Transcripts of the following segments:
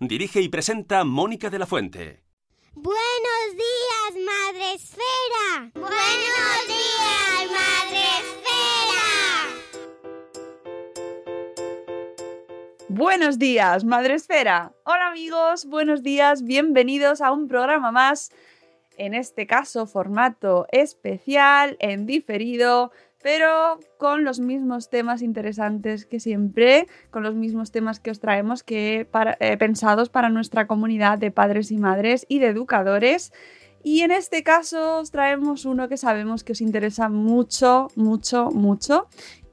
Dirige y presenta Mónica de la Fuente. Buenos días, Madre Esfera. Buenos días, Madre Esfera. Buenos días, Madre Esfera. Hola amigos, buenos días, bienvenidos a un programa más. En este caso, formato especial, en diferido, pero con los mismos temas interesantes que siempre, con los mismos temas que os traemos eh, pensados para nuestra comunidad de padres y madres y de educadores. Y en este caso os traemos uno que sabemos que os interesa mucho, mucho, mucho,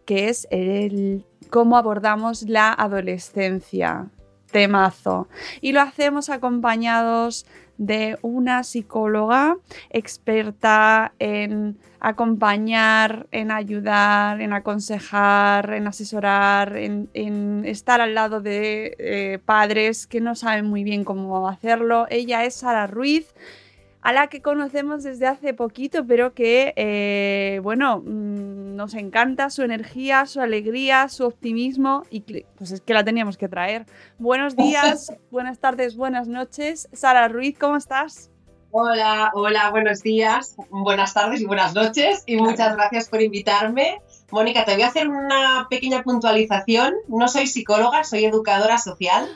que es el cómo abordamos la adolescencia. Temazo. Y lo hacemos acompañados de una psicóloga experta en acompañar, en ayudar, en aconsejar, en asesorar, en, en estar al lado de eh, padres que no saben muy bien cómo hacerlo. Ella es Sara Ruiz a la que conocemos desde hace poquito, pero que, eh, bueno, mmm, nos encanta su energía, su alegría, su optimismo y pues es que la teníamos que traer. Buenos días, buenas tardes, buenas noches. Sara Ruiz, ¿cómo estás? Hola, hola, buenos días, buenas tardes y buenas noches y muchas gracias por invitarme. Mónica, te voy a hacer una pequeña puntualización. No soy psicóloga, soy educadora social.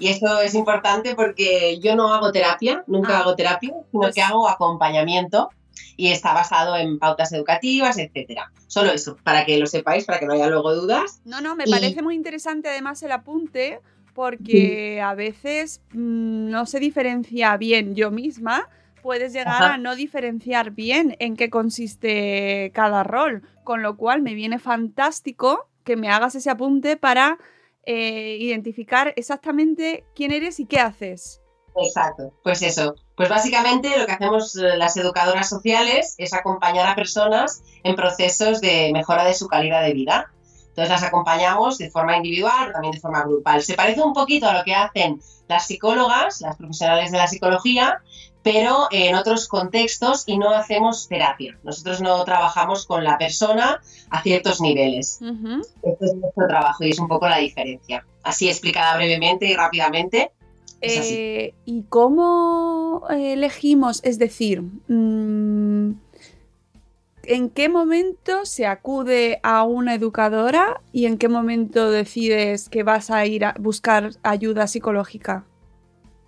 Y esto es importante porque yo no hago terapia, nunca Ah. hago terapia, sino Pues- que hago acompañamiento y está basado en pautas educativas, etcétera. Solo eso, para que lo sepáis, para que no haya luego dudas. No, no, me Y- parece muy interesante además el apunte porque a veces mm, no se diferencia bien yo misma. Puedes llegar Ajá. a no diferenciar bien en qué consiste cada rol, con lo cual me viene fantástico que me hagas ese apunte para eh, identificar exactamente quién eres y qué haces. Exacto, pues eso. Pues básicamente lo que hacemos eh, las educadoras sociales es acompañar a personas en procesos de mejora de su calidad de vida. Entonces las acompañamos de forma individual, pero también de forma grupal. Se parece un poquito a lo que hacen las psicólogas, las profesionales de la psicología, pero en otros contextos y no hacemos terapia. Nosotros no trabajamos con la persona a ciertos niveles. Ujú. Este es nuestro trabajo y es un poco la diferencia. Así explicada brevemente y rápidamente. Es así. Eh, ¿Y cómo eh, elegimos? Es decir, mm, ¿en qué momento se acude a una educadora y en qué momento decides que vas a ir a buscar ayuda psicológica?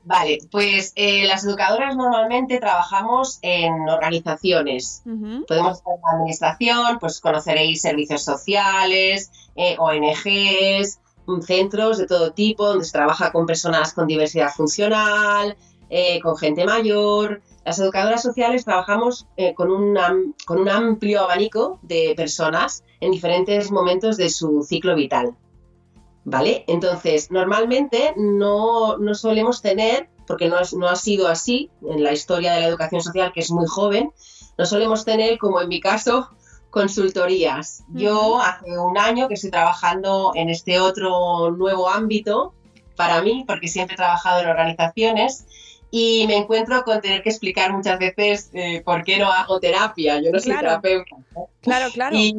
Vale, pues eh, las educadoras normalmente trabajamos en organizaciones. Podemos estar en la administración, pues conoceréis servicios sociales, eh, ONGs, mm, centros de todo tipo, donde se trabaja con personas con diversidad funcional, eh, con gente mayor. Las educadoras sociales trabajamos con, un am- con un amplio abanico de personas en diferentes momentos de su ciclo vital. ¿Vale? Entonces, normalmente no, no solemos tener, porque no, es- no ha sido así en la historia de la educación social, que es muy joven, no solemos tener, como en mi caso, consultorías. Yo hace un año que estoy trabajando en este otro nuevo ámbito para mí, porque siempre he trabajado en organizaciones y me encuentro con tener que explicar muchas veces eh, por qué no hago terapia. Yo no soy Claro. terapeuta. ¿no? Claro, claro. Y,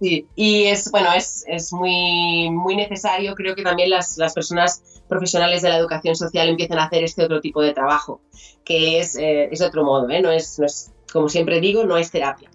sí, y es, bueno, es, es muy, muy necesario, creo que también las, las personas profesionales de la educación social empiecen a hacer este otro tipo de trabajo, que es, eh, es otro modo, ¿eh? no, es, no es, como siempre digo, no es terapia.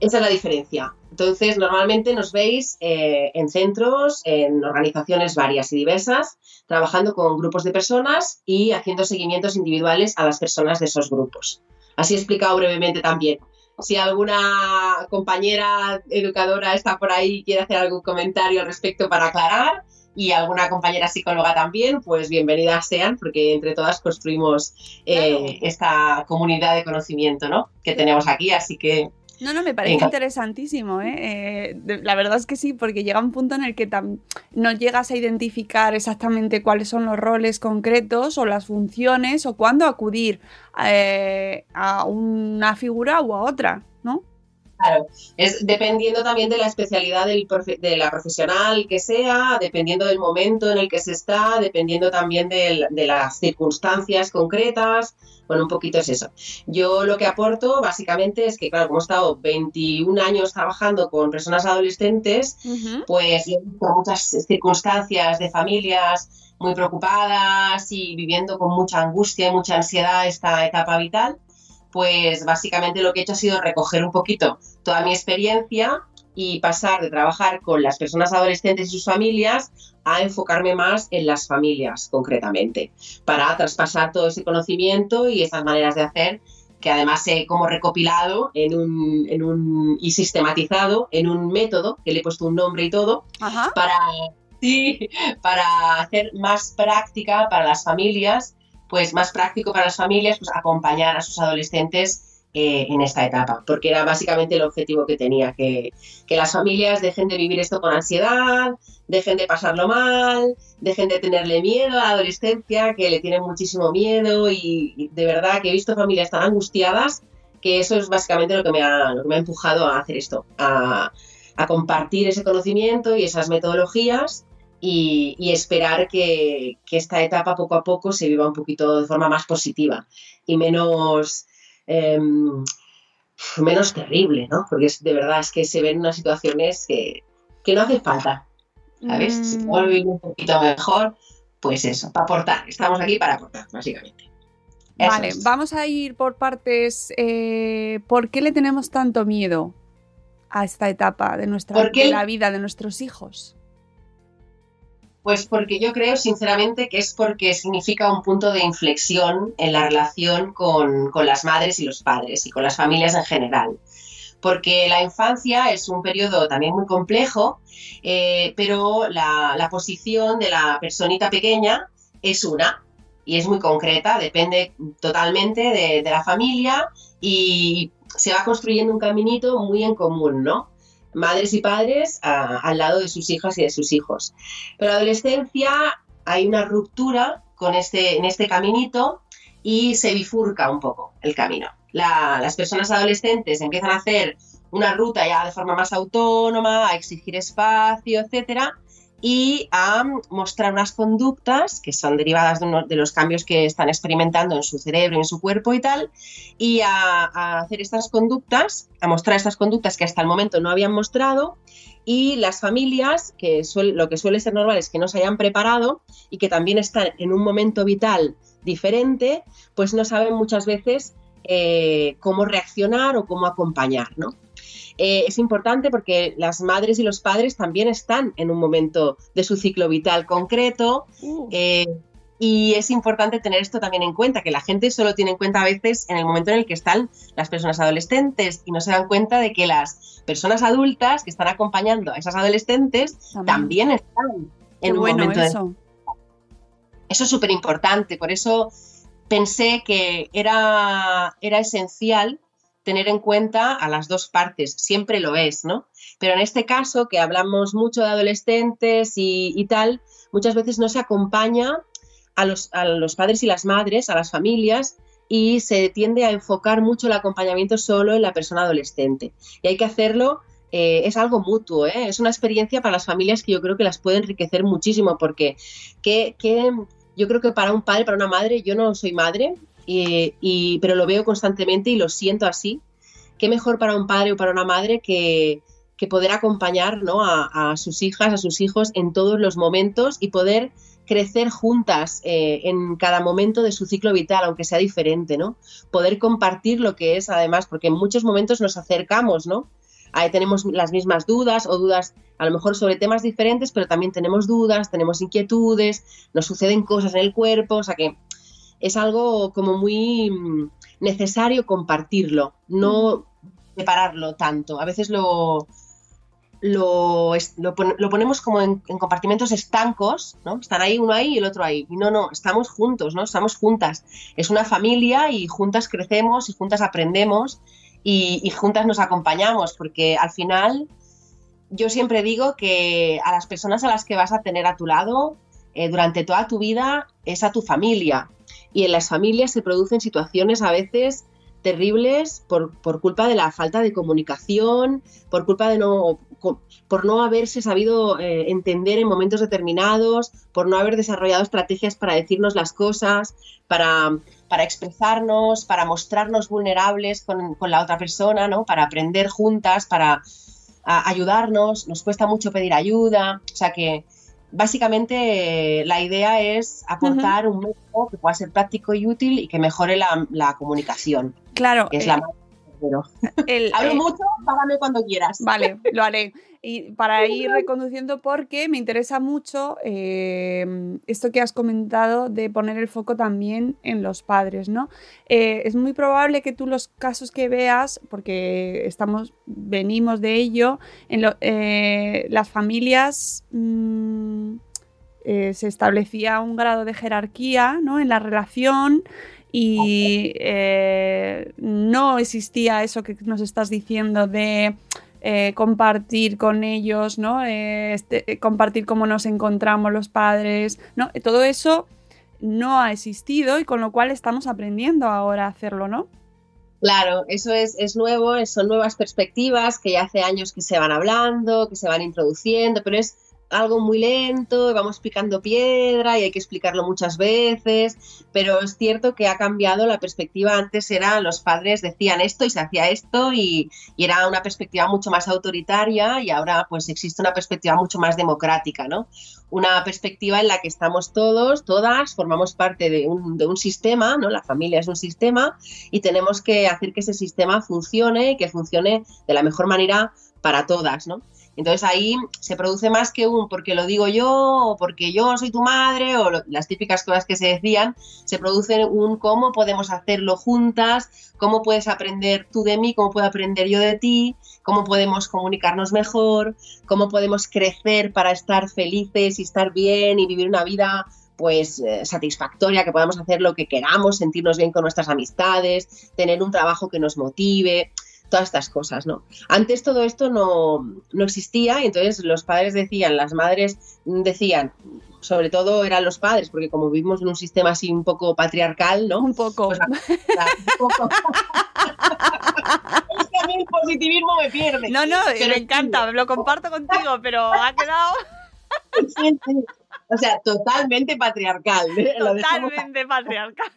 Esa es la diferencia. Entonces, normalmente nos veis eh, en centros, en organizaciones varias y diversas, trabajando con grupos de personas y haciendo seguimientos individuales a las personas de esos grupos. Así he explicado brevemente también. Si alguna compañera educadora está por ahí y quiere hacer algún comentario al respecto para aclarar, y alguna compañera psicóloga también, pues bienvenidas sean, porque entre todas construimos eh, esta comunidad de conocimiento ¿no? que tenemos aquí, así que no, no, me parece Venga. interesantísimo. ¿eh? Eh, de- la verdad es que sí, porque llega un punto en el que tam- no llegas a identificar exactamente cuáles son los roles concretos o las funciones o cuándo acudir eh, a una figura u a otra. Claro, es dependiendo también de la especialidad del profe- de la profesional que sea, dependiendo del momento en el que se está, dependiendo también del- de las circunstancias concretas. Bueno, un poquito es eso. Yo lo que aporto básicamente es que, claro, como he estado 21 años trabajando con personas adolescentes, pues yo he visto muchas circunstancias de familias muy preocupadas y viviendo con mucha angustia y mucha ansiedad esta etapa vital pues básicamente lo que he hecho ha sido recoger un poquito toda mi experiencia y pasar de trabajar con las personas adolescentes y sus familias a enfocarme más en las familias concretamente, para traspasar todo ese conocimiento y esas maneras de hacer que además he como recopilado en un, en un, y sistematizado en un método, que le he puesto un nombre y todo, Ajá. para, sí, para hacer más práctica para las familias, pues más práctico para las familias, pues acompañar a sus adolescentes eh, en esta etapa, porque era básicamente el objetivo que tenía, que, que las familias dejen de vivir esto con ansiedad, dejen de pasarlo mal, dejen de tenerle miedo a la adolescencia, que le tienen muchísimo miedo y, de verdad que he visto familias tan angustiadas que eso es básicamente lo que me ha, me ha empujado a hacer esto, a compartir ese conocimiento y esas metodologías y, y esperar que, que esta etapa poco a poco se viva un poquito de forma más positiva y menos, em, menos terrible, ¿no? Porque es, de verdad es que se ven unas situaciones que, que no hace falta, ¿sabes? Si Mm. podemos vivir un poquito mejor, pues eso, para aportar. Estamos aquí para aportar, básicamente. Eso Vale, es. vamos a ir por partes. eh, ¿Por qué le tenemos tanto miedo a esta etapa de nuestra de la vida de nuestros hijos? Pues porque yo creo sinceramente que es porque significa un punto de inflexión en la relación con, con las madres y los padres y con las familias en general. Porque la infancia es un periodo también muy complejo, eh, pero la, la posición de la personita pequeña es una y es muy concreta, depende totalmente de, de la familia y se va construyendo un caminito muy en común, ¿no? Madres y padres al lado de sus hijas y de sus hijos. Pero en la adolescencia hay una ruptura con este, en este caminito y se bifurca un poco el camino. La- las personas adolescentes empiezan a hacer una ruta ya de forma más autónoma, a exigir espacio, etcétera, y a mostrar unas conductas que son derivadas de, los cambios que están experimentando en su cerebro y en su cuerpo y tal, y a, hacer estas conductas, a mostrar estas conductas que hasta el momento no habían mostrado, y las familias, que lo que suele ser normal es que no se hayan preparado y que también están en un momento vital diferente, pues no saben muchas veces eh, cómo reaccionar o cómo acompañar, ¿no? Eh, es importante porque las madres y los padres también están en un momento de su ciclo vital concreto eh, y es importante tener esto también en cuenta, que la gente solo tiene en cuenta a veces en el momento en el que están las personas adolescentes y no se dan cuenta de que las personas adultas que están acompañando a esas adolescentes también, están Qué en un bueno momento de- eso. Es súper importante, por eso pensé que era, era esencial tener en cuenta a las dos partes, siempre lo es, ¿no? Pero en este caso, que hablamos mucho de adolescentes y, y tal, muchas veces no se acompaña a los, a los padres y las madres, a las familias, y se tiende a enfocar mucho el acompañamiento solo en la persona adolescente. Y hay que hacerlo, eh, es algo mutuo, ¿eh? es una experiencia para las familias que yo creo que las puede enriquecer muchísimo, porque que, que yo creo que para un padre, para una madre, yo no soy madre, y, y- pero lo veo constantemente y lo siento así. Qué mejor para un padre o para una madre que, que poder acompañar ¿no? a, a sus hijas, a sus hijos en todos los momentos y poder crecer juntas eh, en cada momento de su ciclo vital, aunque sea diferente, ¿no? Poder compartir lo que es, además, porque en muchos momentos nos acercamos, ¿no? ahí tenemos las mismas dudas o dudas a lo mejor sobre temas diferentes, pero también tenemos dudas, tenemos inquietudes, nos suceden cosas en el cuerpo, o sea que es algo como muy mm, necesario compartirlo, no separarlo tanto. A veces lo, lo, lo, ponemos como en, compartimentos estancos, ¿no? Están ahí uno ahí y el otro ahí. Y no, no, estamos juntos, ¿no? Estamos juntas. Es una familia y juntas crecemos y juntas aprendemos y, juntas nos acompañamos, porque al final yo siempre digo que a las personas a las que vas a tener a tu lado eh, durante toda tu vida es a tu familia. Y en las familias se producen situaciones a veces terribles por, por, culpa de la falta de comunicación, por culpa de no, por no haberse sabido eh, entender en momentos determinados, por no haber desarrollado estrategias para decirnos las cosas, para, para expresarnos, para mostrarnos vulnerables con, con, la otra persona, ¿no? para aprender juntas, para ayudarnos. Nos cuesta mucho pedir ayuda. O sea que básicamente la idea es aportar un método que pueda ser práctico y útil y que mejore la, la comunicación. Claro. Que es la eh, el, Hablo eh, mucho, págame cuando quieras. Vale, lo haré. Y para ir reconduciendo, porque me interesa mucho em, esto que has comentado de poner el foco también en los padres, ¿no? Eh, es muy probable que tú los casos que veas, porque estamos, venimos de ello, en eh, las familias mm, se establecía un grado de jerarquía ¿no? en la relación y eh, no existía eso que nos estás diciendo de eh, compartir con ellos, ¿no? Eh, este, compartir cómo nos encontramos los padres, ¿no? Todo eso no ha existido y con lo cual estamos aprendiendo ahora a hacerlo, ¿no? Claro, eso es, es nuevo, son nuevas perspectivas que ya hace años que se van hablando, que se van introduciendo, pero es algo muy lento, vamos picando piedra y hay que explicarlo muchas veces, pero es cierto que ha cambiado la perspectiva. Antes era los padres decían esto y se hacía esto y, era una perspectiva mucho más autoritaria y ahora pues existe una perspectiva mucho más democrática, ¿no? Una perspectiva en la que estamos todos, todas, formamos parte de un, de un sistema, ¿no? La familia es un sistema y tenemos que hacer que ese sistema funcione y que funcione de la mejor manera para todas, ¿no? Entonces ahí se produce más que un porque lo digo yo o porque yo soy tu madre o las típicas cosas que se decían, se produce un cómo podemos hacerlo juntas, cómo puedes aprender tú de mí, cómo puedo aprender yo de ti, cómo podemos comunicarnos mejor, cómo podemos crecer para estar felices y estar bien y vivir una vida pues eh, satisfactoria, que podamos hacer lo que queramos, sentirnos bien con nuestras amistades, tener un trabajo que nos motive todas estas cosas, ¿no? Antes todo esto no, existía y entonces los padres decían, las madres decían, sobre todo eran los padres, porque como vivimos en un sistema así un poco patriarcal, ¿no? Un poco. Pues, es que a mí el positivismo me pierde. No, no, me encanta, lo comparto contigo, pero ha quedado... O sea, totalmente patriarcal. ¿eh? Totalmente patriarcal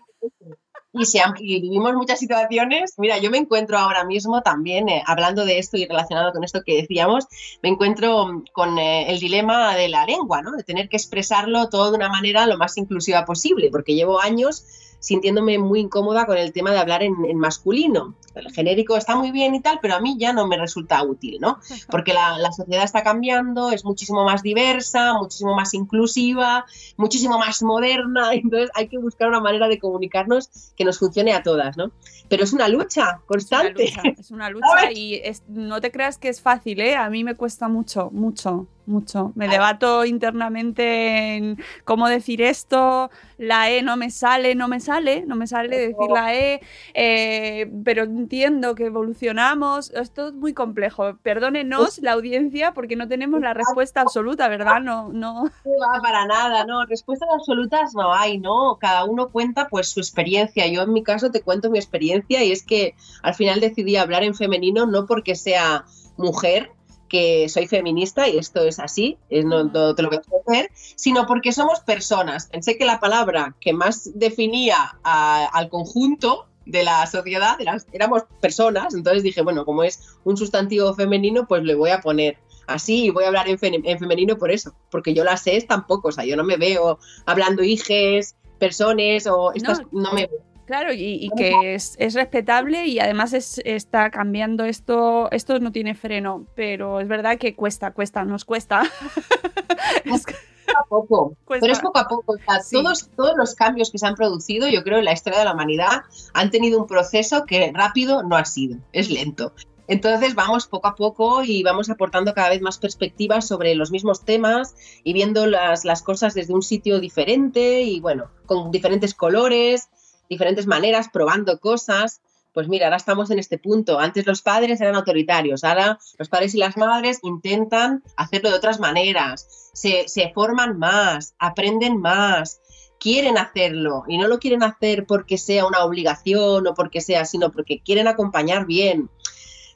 y, se vivimos muchas situaciones. Mira, yo me encuentro ahora mismo también, eh, hablando de esto y relacionado con esto que decíamos, me encuentro mm, con eh, el dilema de la lengua, ¿no? de tener que expresarlo todo de una manera lo más inclusiva posible, porque llevo años sintiéndome muy incómoda con el tema de hablar en, masculino. El genérico está muy bien y tal, pero a mí ya no me resulta útil, ¿no? Porque la, sociedad está cambiando, es muchísimo más diversa, muchísimo más inclusiva, muchísimo más moderna, entonces hay que buscar una manera de comunicarnos que nos funcione a todas, ¿no? Pero es una lucha constante. Es una lucha, y no te creas que es fácil, ¿eh? A mí me cuesta mucho, mucho mucho. Me debato internamente en cómo decir esto, la E no me sale, no me sale, no me sale decir la E, eh, pero entiendo que evolucionamos. Esto es muy complejo. Perdónenos la audiencia porque no tenemos la respuesta absoluta, ¿verdad? No, no. va para nada, no. Respuestas absolutas no hay, ¿no? Cada uno cuenta pues su experiencia. Yo en mi caso te cuento mi experiencia y es que al final decidí hablar en femenino no porque sea mujer, que soy feminista y esto es así, no, te lo voy a hacer, sino porque somos personas. Pensé que la palabra que más definía al conjunto de la sociedad éramos personas, entonces dije, bueno, como es un sustantivo femenino, pues le voy a poner así y voy a hablar en, femenino por eso, porque yo las sé tampoco, o sea, yo no me veo hablando hijes, personas o estas, no, me Claro, y, y que es, es respetable y además es, está cambiando esto. Esto no tiene freno, pero es verdad que cuesta, cuesta, nos cuesta. Es poco a poco. Cuesta. Pero es poco a poco. O sea, Sí. todos, todos los cambios que se han producido, yo creo, en la historia de la humanidad, han tenido un proceso que rápido no ha sido, es lento. Entonces vamos poco a poco y vamos aportando cada vez más perspectivas sobre los mismos temas y viendo las, las cosas desde un sitio diferente y bueno, con diferentes colores, diferentes maneras, probando cosas. Pues mira, ahora estamos en este punto. Antes los padres eran autoritarios, ahora los padres y las madres intentan hacerlo de otras maneras, se, se forman más, aprenden más, quieren hacerlo y no lo quieren hacer porque sea una obligación o porque sea, sino porque quieren acompañar bien.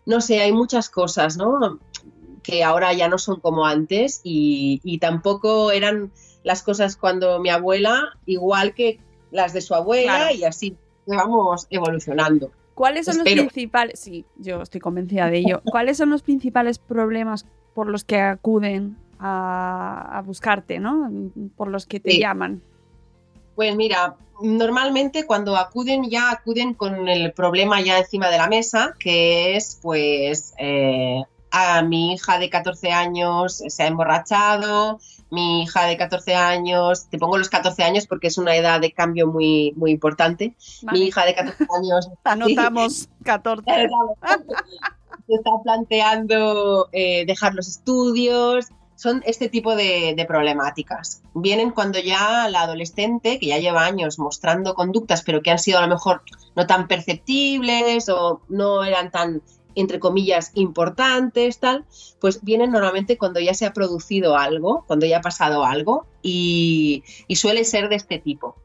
No sé, hay muchas cosas, ¿no? Que ahora ya no son como antes y, y tampoco eran las cosas cuando mi abuela, igual que las de su abuela Claro. y así vamos evolucionando. ¿Cuáles son los principales? Sí, yo estoy convencida de ello. ¿Cuáles son los principales problemas por los que acuden a, a buscarte, ¿no? Por los que te Sí. llaman. Pues mira, normalmente cuando acuden ya acuden con el problema ya encima de la mesa, que es pues eh, a mi hija de 14 años se ha emborrachado, mi hija de 14 años, te pongo los 14 años porque es una edad de cambio muy, muy importante, Vale. mi hija de 14 años Anotamos 14. se está planteando eh, dejar los estudios. Son este tipo de, de problemáticas. Vienen cuando ya la adolescente, que ya lleva años mostrando conductas, pero que han sido a lo mejor no tan perceptibles o no eran tan, entre comillas, importantes, tal, pues vienen normalmente cuando ya se ha producido algo, cuando ya ha pasado algo, y, suele ser de este tipo.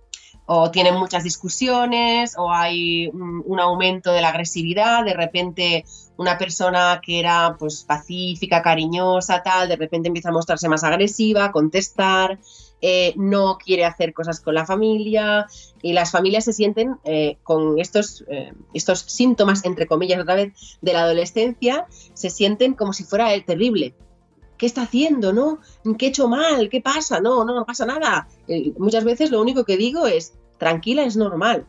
O tienen muchas discusiones o hay un, un aumento de la agresividad, de repente una persona que era pues pacífica, cariñosa, tal, de repente empieza a mostrarse más agresiva, contestar, eh, no quiere hacer cosas con la familia y las familias se sienten eh, con estos, eh, estos síntomas, entre comillas, otra vez, de la adolescencia, se sienten como si fuera el terrible. ¿Qué está haciendo? ¿No? ¿Qué he hecho mal? ¿Qué pasa? No, no, no pasa nada. Muchas veces lo único que digo es, tranquila, es normal.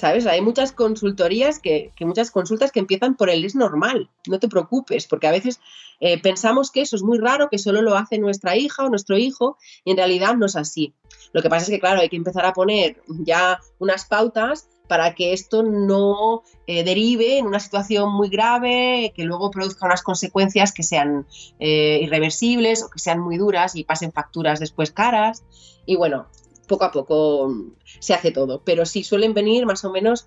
¿Sabes? Hay muchas consultorías que, que muchas consultas que empiezan por el es normal, no te preocupes, porque a veces eh, pensamos que eso es muy raro, que solo lo hace nuestra hija o nuestro hijo, y en realidad no es así. Lo que pasa es que, claro, hay que empezar a poner ya unas pautas para que esto no eh, derive en una situación muy grave, que luego produzca unas consecuencias que sean eh, irreversibles o que sean muy duras y pasen facturas después caras. Y bueno, poco a poco mm, se hace todo, pero sí suelen venir más o menos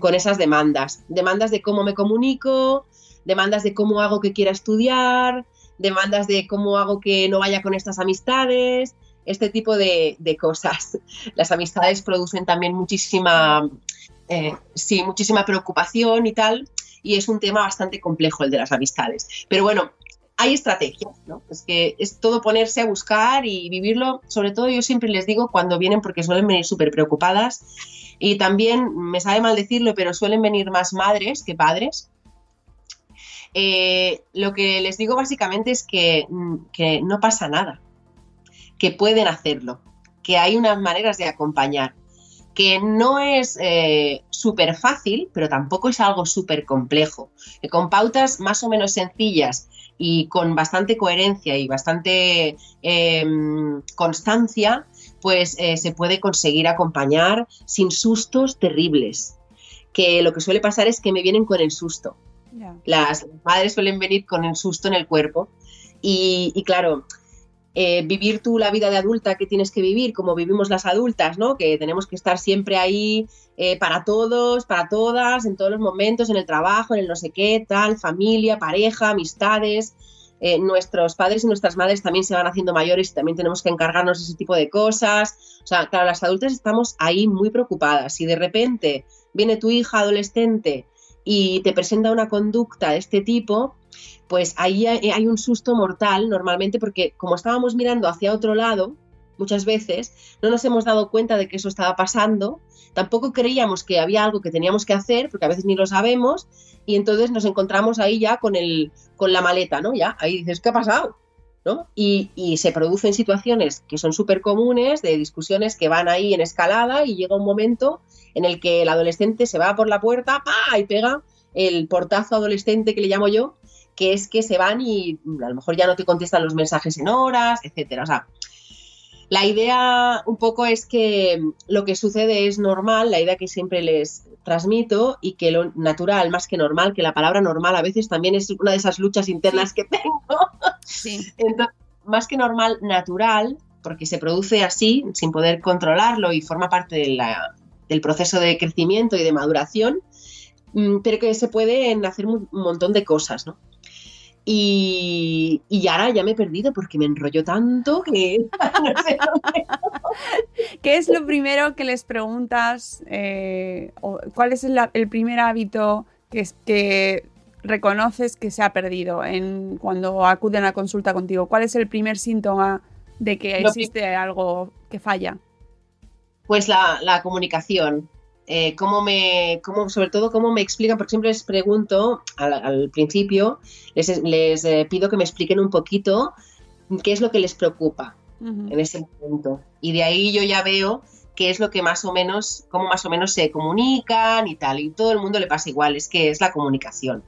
con esas demandas. Demandas de cómo me comunico, demandas de cómo hago que quiera estudiar, demandas de cómo hago que no vaya con estas amistades, este tipo de, cosas. Las amistades producen también muchísima, eh, sí, muchísima preocupación y tal, y es un tema bastante complejo el de las amistades. Pero bueno, hay estrategias, ¿no? Es que es todo ponerse a buscar y vivirlo, sobre todo yo siempre les digo cuando vienen porque suelen venir súper preocupadas y también, me sabe mal decirlo, pero suelen venir más madres que padres. Eh, lo que les digo básicamente es que, mm, que no pasa nada, que pueden hacerlo, que hay unas maneras de acompañar, que no es eh, súper fácil, pero tampoco es algo súper complejo, que con pautas más o menos sencillas y con bastante coherencia y bastante eh, constancia, pues eh, se puede conseguir acompañar sin sustos terribles. Que lo que suele pasar es que me vienen con el susto. Las madres suelen venir con el susto en el cuerpo. Y, y claro, eh, vivir tú la vida de adulta que tienes que vivir, como vivimos las adultas, ¿no? Que tenemos que estar siempre ahí eh, para todos, para todas, en todos los momentos, en el trabajo, en el no sé qué, tal, familia, pareja, amistades. Eh, nuestros padres y nuestras madres también se van haciendo mayores y también tenemos que encargarnos de ese tipo de cosas. O sea, claro, las adultas estamos ahí muy preocupadas. Si de repente viene tu hija adolescente y te presenta una conducta de este tipo, pues ahí hay, hay un susto mortal normalmente porque como estábamos mirando hacia otro lado, muchas veces no nos hemos dado cuenta de que eso estaba pasando, tampoco creíamos que había algo que teníamos que hacer, porque a veces ni lo sabemos, y entonces nos encontramos ahí ya con, el, con la maleta, ¿no? Ya, ahí dices, ¿qué ha pasado? ¿No? Y, y se producen situaciones que son súper comunes, de discusiones que van ahí en escalada y llega un momento en el que el adolescente se va por la puerta ¡pa! y pega el portazo adolescente que le llamo yo, que es que se van y a lo mejor ya no te contestan los mensajes en horas, etcétera. O sea, la idea un poco es que lo que sucede es normal, la idea que siempre les transmito y que lo natural, más que normal, que la palabra normal a veces también es una de esas luchas internas que tengo. Sí. Entonces, más que normal, natural, porque se produce así, sin poder controlarlo y forma parte de la- del proceso de crecimiento y de maduración, mm, pero que se pueden hacer un montón de cosas, ¿no? Y, y ahora ya me he perdido porque me enrollo tanto que no sé dónde- ¿Qué es lo primero que les preguntas? eh, o ¿Cuál es el, el primer hábito que, es- que reconoces que se ha perdido en, cuando acuden a consulta contigo? ¿Cuál es el primer síntoma de que existe algo que falla? Pues la, la comunicación. Eh, cómo me, cómo, sobre todo cómo me explican, porque siempre les pregunto al, al principio, les, les, eh, pido que me expliquen un poquito qué es lo que les preocupa en ese momento. Y de ahí yo ya veo qué es lo que más o menos, cómo más o menos se comunican y tal. Y todo el mundo le pasa igual, es que es la comunicación.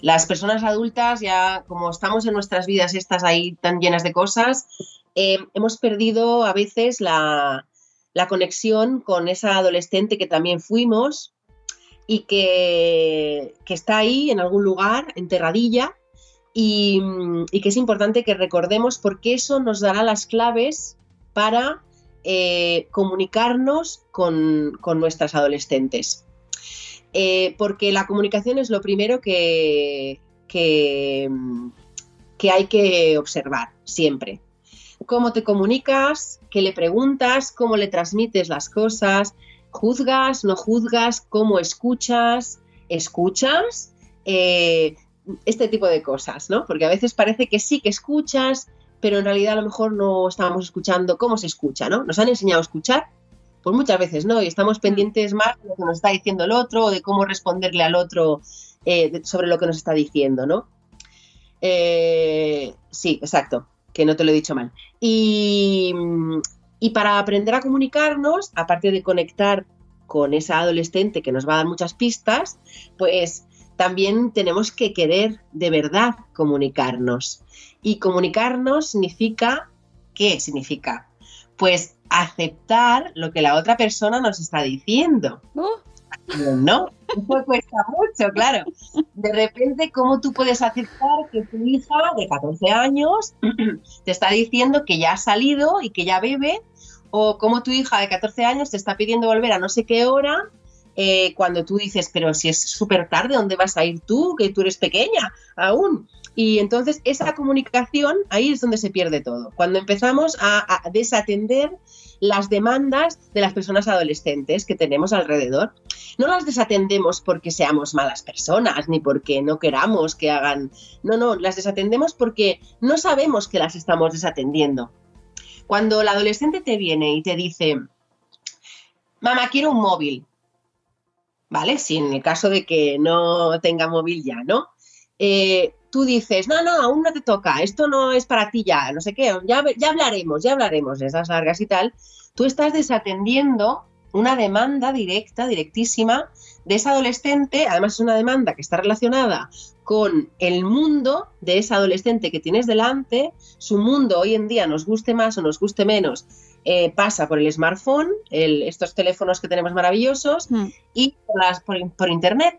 Las personas adultas ya, como estamos en nuestras vidas estas ahí tan llenas de cosas, eh, hemos perdido a veces la, la conexión con esa adolescente que también fuimos y que, que está ahí en algún lugar, enterradilla, y, y que es importante que recordemos porque eso nos dará las claves para eh, comunicarnos con, con nuestras adolescentes. Eh, porque la comunicación es lo primero que, que, que hay que observar siempre. Cómo te comunicas, qué le preguntas, cómo le transmites las cosas, juzgas, no juzgas, cómo escuchas, escuchas, eh, este tipo de cosas, ¿no? Porque a veces parece que sí que escuchas, pero en realidad a lo mejor no estamos escuchando cómo se escucha, ¿no? Nos han enseñado a escuchar, pues muchas veces no, y estamos pendientes más de lo que nos está diciendo el otro o de cómo responderle al otro eh, sobre lo que nos está diciendo, ¿no? Eh, sí, exacto, que no te lo he dicho mal. Y, y para aprender a comunicarnos, aparte de conectar con esa adolescente que nos va a dar muchas pistas, pues también tenemos que querer de verdad comunicarnos. Y comunicarnos significa, ¿qué significa? Pues aceptar lo que la otra persona nos está diciendo. Uh, No, eso cuesta mucho, claro. De repente, ¿cómo tú puedes aceptar que tu hija de 14 años te está diciendo que ya ha salido y que ya bebe? O cómo tu hija de 14 años te está pidiendo volver a no sé qué hora eh, cuando tú dices, pero si es súper tarde, ¿dónde vas a ir tú? Que tú eres pequeña aún. Y entonces esa comunicación, ahí es donde se pierde todo. Cuando empezamos a, a desatender las demandas de las personas adolescentes que tenemos alrededor. No las desatendemos porque seamos malas personas, ni porque no queramos que hagan... No, no, las desatendemos porque no sabemos que las estamos desatendiendo. Cuando el adolescente te viene y te dice, mamá, quiero un móvil, ¿vale? Si en el caso de que no tenga móvil ya, ¿no? Eh, tú dices, no, no, aún no te toca, esto no es para ti ya, no sé qué, ya, ya hablaremos, ya hablaremos de esas largas y tal. Tú estás desatendiendo una demanda directa, directísima, de esa adolescente, además es una demanda que está relacionada con el mundo de esa adolescente que tienes delante, su mundo hoy en día, nos guste más o nos guste menos, eh, pasa por el smartphone, el- estos teléfonos que tenemos maravillosos, mm, y por, las- por- por internet.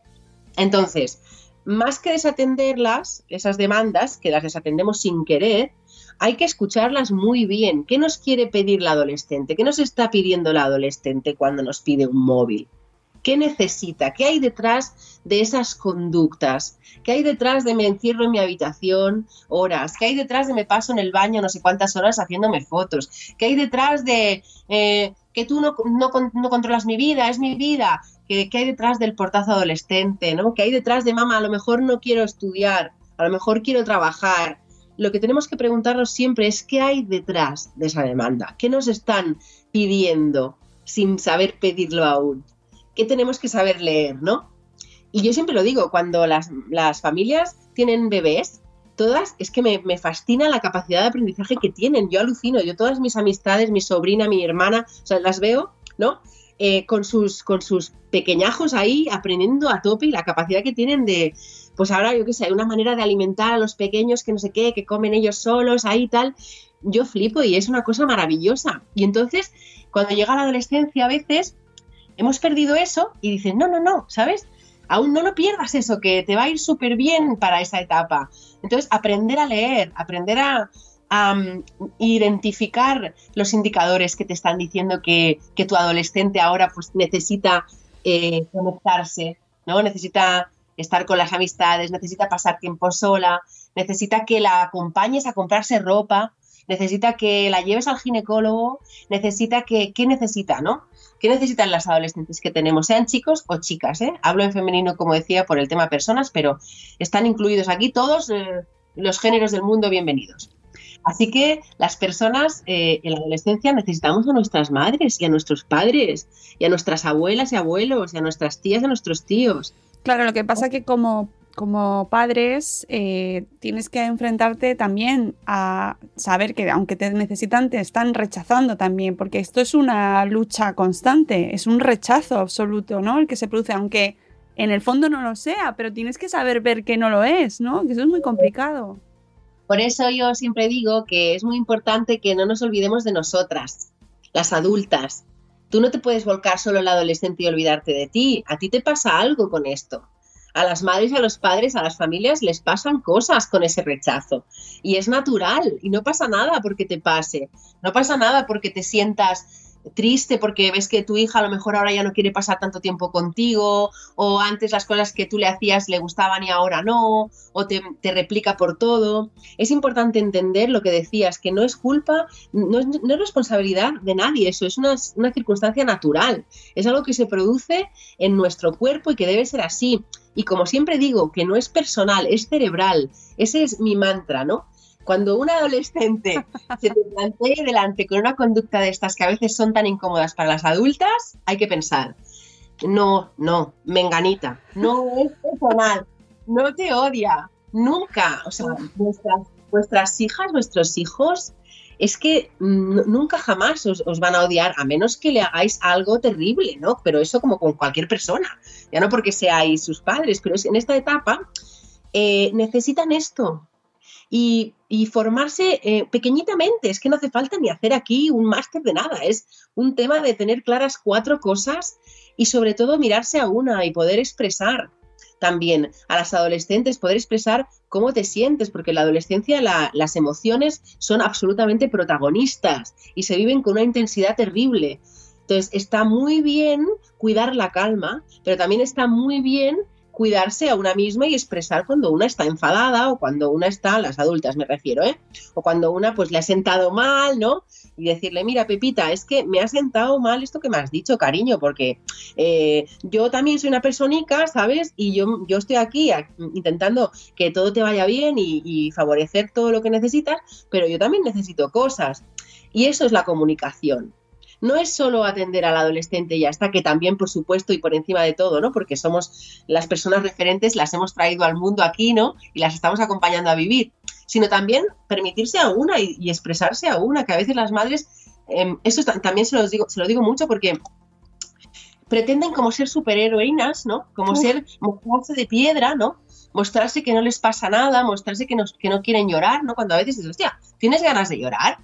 Entonces, más que desatenderlas, esas demandas, que las desatendemos sin querer, hay que escucharlas muy bien. ¿Qué nos quiere pedir la adolescente? ¿Qué nos está pidiendo la adolescente cuando nos pide un móvil? ¿Qué necesita? ¿Qué hay detrás de esas conductas? ¿Qué hay detrás de me encierro en mi habitación horas? ¿Qué hay detrás de me paso en el baño no sé cuántas horas haciéndome fotos? ¿Qué hay detrás de eh, que tú no, no no controlas mi vida, es mi vida? ¿Qué, qué hay detrás del portazo adolescente? ¿no? ¿Qué hay detrás de mamá? A lo mejor no quiero estudiar, a lo mejor quiero trabajar. Lo que tenemos que preguntarnos siempre es qué hay detrás de esa demanda, qué nos están pidiendo sin saber pedirlo aún, qué tenemos que saber leer, ¿no? Y yo siempre lo digo, cuando las, las familias tienen bebés, todas, es que me, fascina la capacidad de aprendizaje que tienen. Yo alucino, yo todas mis amistades, mi sobrina, mi hermana, o sea, las veo, ¿no? eh, con, sus, con sus pequeñajos ahí aprendiendo a tope y la capacidad que tienen de, pues ahora yo qué sé, hay una manera de alimentar a los pequeños que no sé qué, que comen ellos solos, ahí y tal. Yo flipo y es una cosa maravillosa. Y entonces, cuando llega la adolescencia a veces, hemos perdido eso y dicen, no, no, no, ¿sabes? Aún no lo pierdas eso, que te va a ir súper bien para esa etapa. Entonces, aprender a leer, aprender a, um, identificar los indicadores que te están diciendo que, que tu adolescente ahora pues necesita eh, conectarse, ¿no? Necesita estar con las amistades, necesita pasar tiempo sola, necesita que la acompañes a comprarse ropa, necesita que la lleves al ginecólogo, necesita que, ¿qué necesita, no? ¿Qué necesitan las adolescentes que tenemos, sean chicos o chicas? ¿eh? Hablo en femenino, como decía, por el tema personas, pero están incluidos aquí todos eh, los géneros del mundo bienvenidos. Así que las personas eh, en la adolescencia necesitamos a nuestras madres y a nuestros padres y a nuestras abuelas y abuelos y a nuestras tías y a nuestros tíos. Claro, lo que pasa es que como, como padres eh, tienes que enfrentarte también a saber que aunque te necesitan te están rechazando también, porque esto es una lucha constante, es un rechazo absoluto, ¿no? El que se produce, aunque en el fondo no lo sea, pero tienes que saber ver que no lo es, ¿no? Que eso es muy complicado. Por eso yo siempre digo que es muy importante que no nos olvidemos de nosotras, las adultas. Tú no te puedes volcar solo al adolescente y olvidarte de ti. A ti te pasa algo con esto. A las madres, a los padres, a las familias les pasan cosas con ese rechazo. Y es natural y no pasa nada porque te pase. No pasa nada porque te sientas triste porque ves que tu hija a lo mejor ahora ya no quiere pasar tanto tiempo contigo, o antes las cosas que tú le hacías le gustaban y ahora no, o te, replica por todo. Es importante entender lo que decías, que no es culpa, no es, responsabilidad de nadie, eso es una, una circunstancia natural, es algo que se produce en nuestro cuerpo y que debe ser así. Y como siempre digo, que no es personal, es cerebral. Ese es mi mantra, ¿no? Cuando un adolescente se te plantee delante con una conducta de estas que a veces son tan incómodas para las adultas, hay que pensar, no, no, menganita, no es personal, no te odia, nunca. O sea, vuestras, hijas, vuestros hijos, es que nunca jamás os, van a odiar, a menos que le hagáis algo terrible, ¿no? Pero eso como con cualquier persona, ya no porque seáis sus padres, pero en esta etapa eh, necesitan esto, y, formarse eh, pequeñitamente. Es que no hace falta ni hacer aquí un máster de nada, es un tema de tener claras cuatro cosas y sobre todo mirarse a una y poder expresar también a las adolescentes, poder expresar cómo te sientes, porque en la adolescencia las emociones son absolutamente protagonistas y se viven con una intensidad terrible. Entonces está muy bien cuidar la calma, pero también está muy bien cuidarse a una misma y expresar cuando una está enfadada o cuando una está, las adultas me refiero, ¿eh? O cuando una pues le ha sentado mal, ¿no? Y decirle, mira, Pepita, es que me ha sentado mal esto que me has dicho, cariño, porque eh, yo también soy una personita, ¿sabes? Y yo, yo estoy aquí intentando que todo te vaya bien y favorecer todo lo que necesitas, pero yo también necesito cosas. Y eso es la comunicación no es solo atender al adolescente y ya está, que también, por supuesto, y por encima de todo, ¿no? Porque somos las personas referentes, las hemos traído al mundo aquí, ¿no? Y las estamos acompañando a vivir, sino también permitirse a una y, expresarse a una, que a veces las madres, em, eso también se, los digo, se lo digo mucho porque pretenden como ser superheroínas, ¿no? Como ser, mostrarse de piedra, ¿no? Mostrarse que no les pasa nada, mostrarse que no, que no quieren llorar, ¿no? Cuando a veces dices, hostia, ¿tienes ganas de llorar?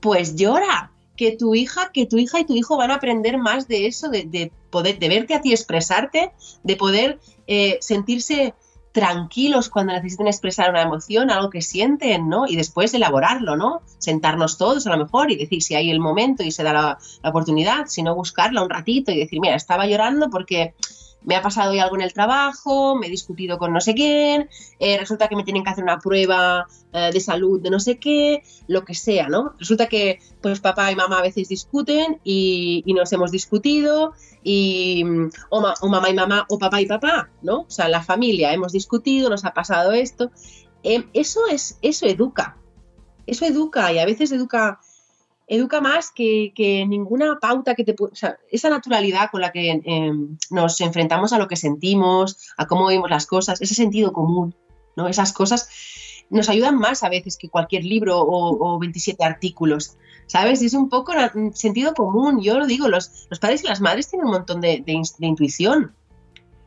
Pues llora, que tu hija, que tu hija y tu hijo van a aprender más de eso, de, poder, de verte a ti expresarte, de poder eh, sentirse tranquilos cuando necesiten expresar una emoción, algo que sienten, ¿no? Y después elaborarlo, ¿no? Sentarnos todos a lo mejor y decir si hay el momento y se da la, la oportunidad, si no buscarla un ratito y decir, mira, estaba llorando porque me ha pasado algo en el trabajo, me he discutido con no sé quién, eh, resulta que me tienen que hacer una prueba eh, de salud de no sé qué, lo que sea, ¿no? Resulta que pues papá y mamá a veces discuten y, nos hemos discutido y o, mamá y mamá o papá y papá, ¿no? O sea, la familia hemos discutido, nos ha pasado esto. Em, eso es, eso educa, eso educa y a veces educa educa más que, ninguna pauta que te o esa naturalidad con la que em, nos enfrentamos a lo que sentimos, a cómo vemos las cosas, ese sentido común, ¿no? Esas cosas nos ayudan más a veces que cualquier libro o, o 27 artículos. ¿Sabes? Es un poco na- sentido común. Yo lo digo, los, los padres y las madres tienen un montón de, de de intuición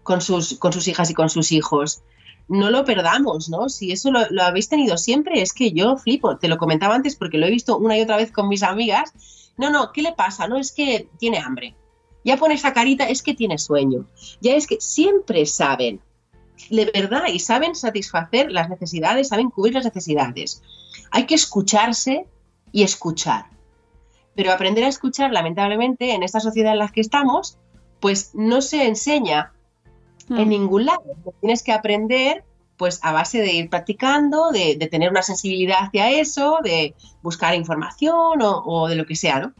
con sus, con sus hijas y con sus hijos. No lo perdamos, ¿no? Si eso lo, habéis tenido siempre, es que yo flipo. Te lo comentaba antes porque lo he visto una y otra vez con mis amigas. No, no, ¿qué le pasa? No es que tiene hambre. Ya pone esa carita, es que tiene sueño. Ya es que siempre saben, de verdad, y saben satisfacer las necesidades, saben cubrir las necesidades. Hay que escucharse y escuchar. Pero aprender a escuchar, lamentablemente, en esta sociedad en la que estamos, pues no se enseña en ningún lado. Tienes que aprender pues a base de ir practicando, de, de tener una sensibilidad hacia eso, de buscar información o, o de lo que sea, ¿no?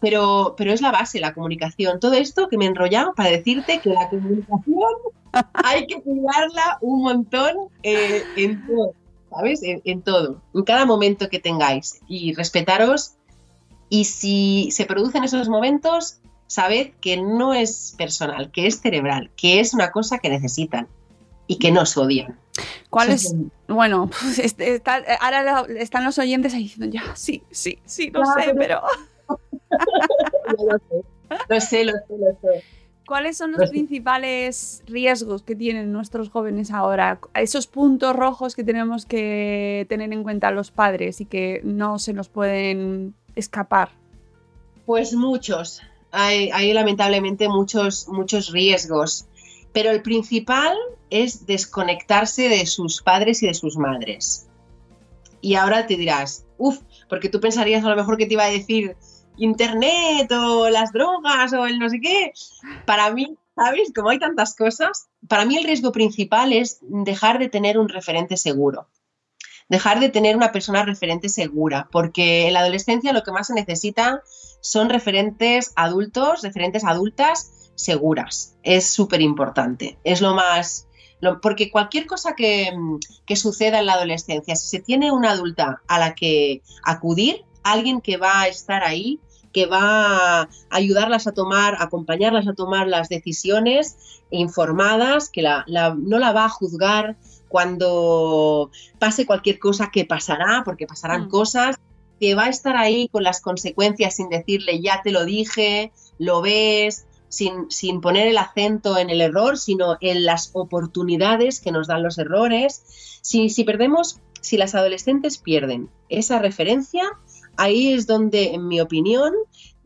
Pero, pero es la base, la comunicación. Todo esto que me he enrollado para decirte que la comunicación hay que cuidarla un montón eh, en todo, ¿sabes? En, en todo, en cada momento que tengáis. Y respetaros. Y si se producen esos momentos, sabed que no es personal, que es cerebral, que es una cosa que necesitan y que no se odian. ¿Cuál es? Bueno, este- está- ahora están los oyentes ahí diciendo, ya, sí, sí, sí, lo sé, pero Lo sé, lo sé, lo sé. ¿cuáles son los Pues- principales riesgos que tienen nuestros jóvenes ahora? Esos puntos rojos que tenemos que tener en cuenta los padres y que no se nos pueden escapar. Pues muchos. Hay, lamentablemente muchos, muchos riesgos. Pero el principal es desconectarse de sus padres y de sus madres. Y ahora te dirás, uff, porque tú pensarías a lo mejor que te iba a decir internet o las drogas o el no sé qué. Para mí, ¿sabes? Como hay tantas cosas, para mí el riesgo principal es dejar de tener un referente seguro. Dejar de tener una persona referente segura, porque en la adolescencia lo que más se necesita son referentes adultos, referentes adultas seguras. Es súper importante. Es lo más... porque cualquier cosa que, que suceda en la adolescencia, si se tiene una adulta a la que acudir, alguien que va a estar ahí, que va a ayudarlas a tomar, acompañarlas a tomar las decisiones informadas, que la- no la va a juzgar cuando pase cualquier cosa que pasará, porque pasarán Mm. cosas, que va a estar ahí con las consecuencias sin decirle ya te lo dije, lo ves, sin, sin poner el acento en el error, sino en las oportunidades que nos dan los errores. Si, si perdemos, si las adolescentes pierden esa referencia, ahí es donde, en mi opinión,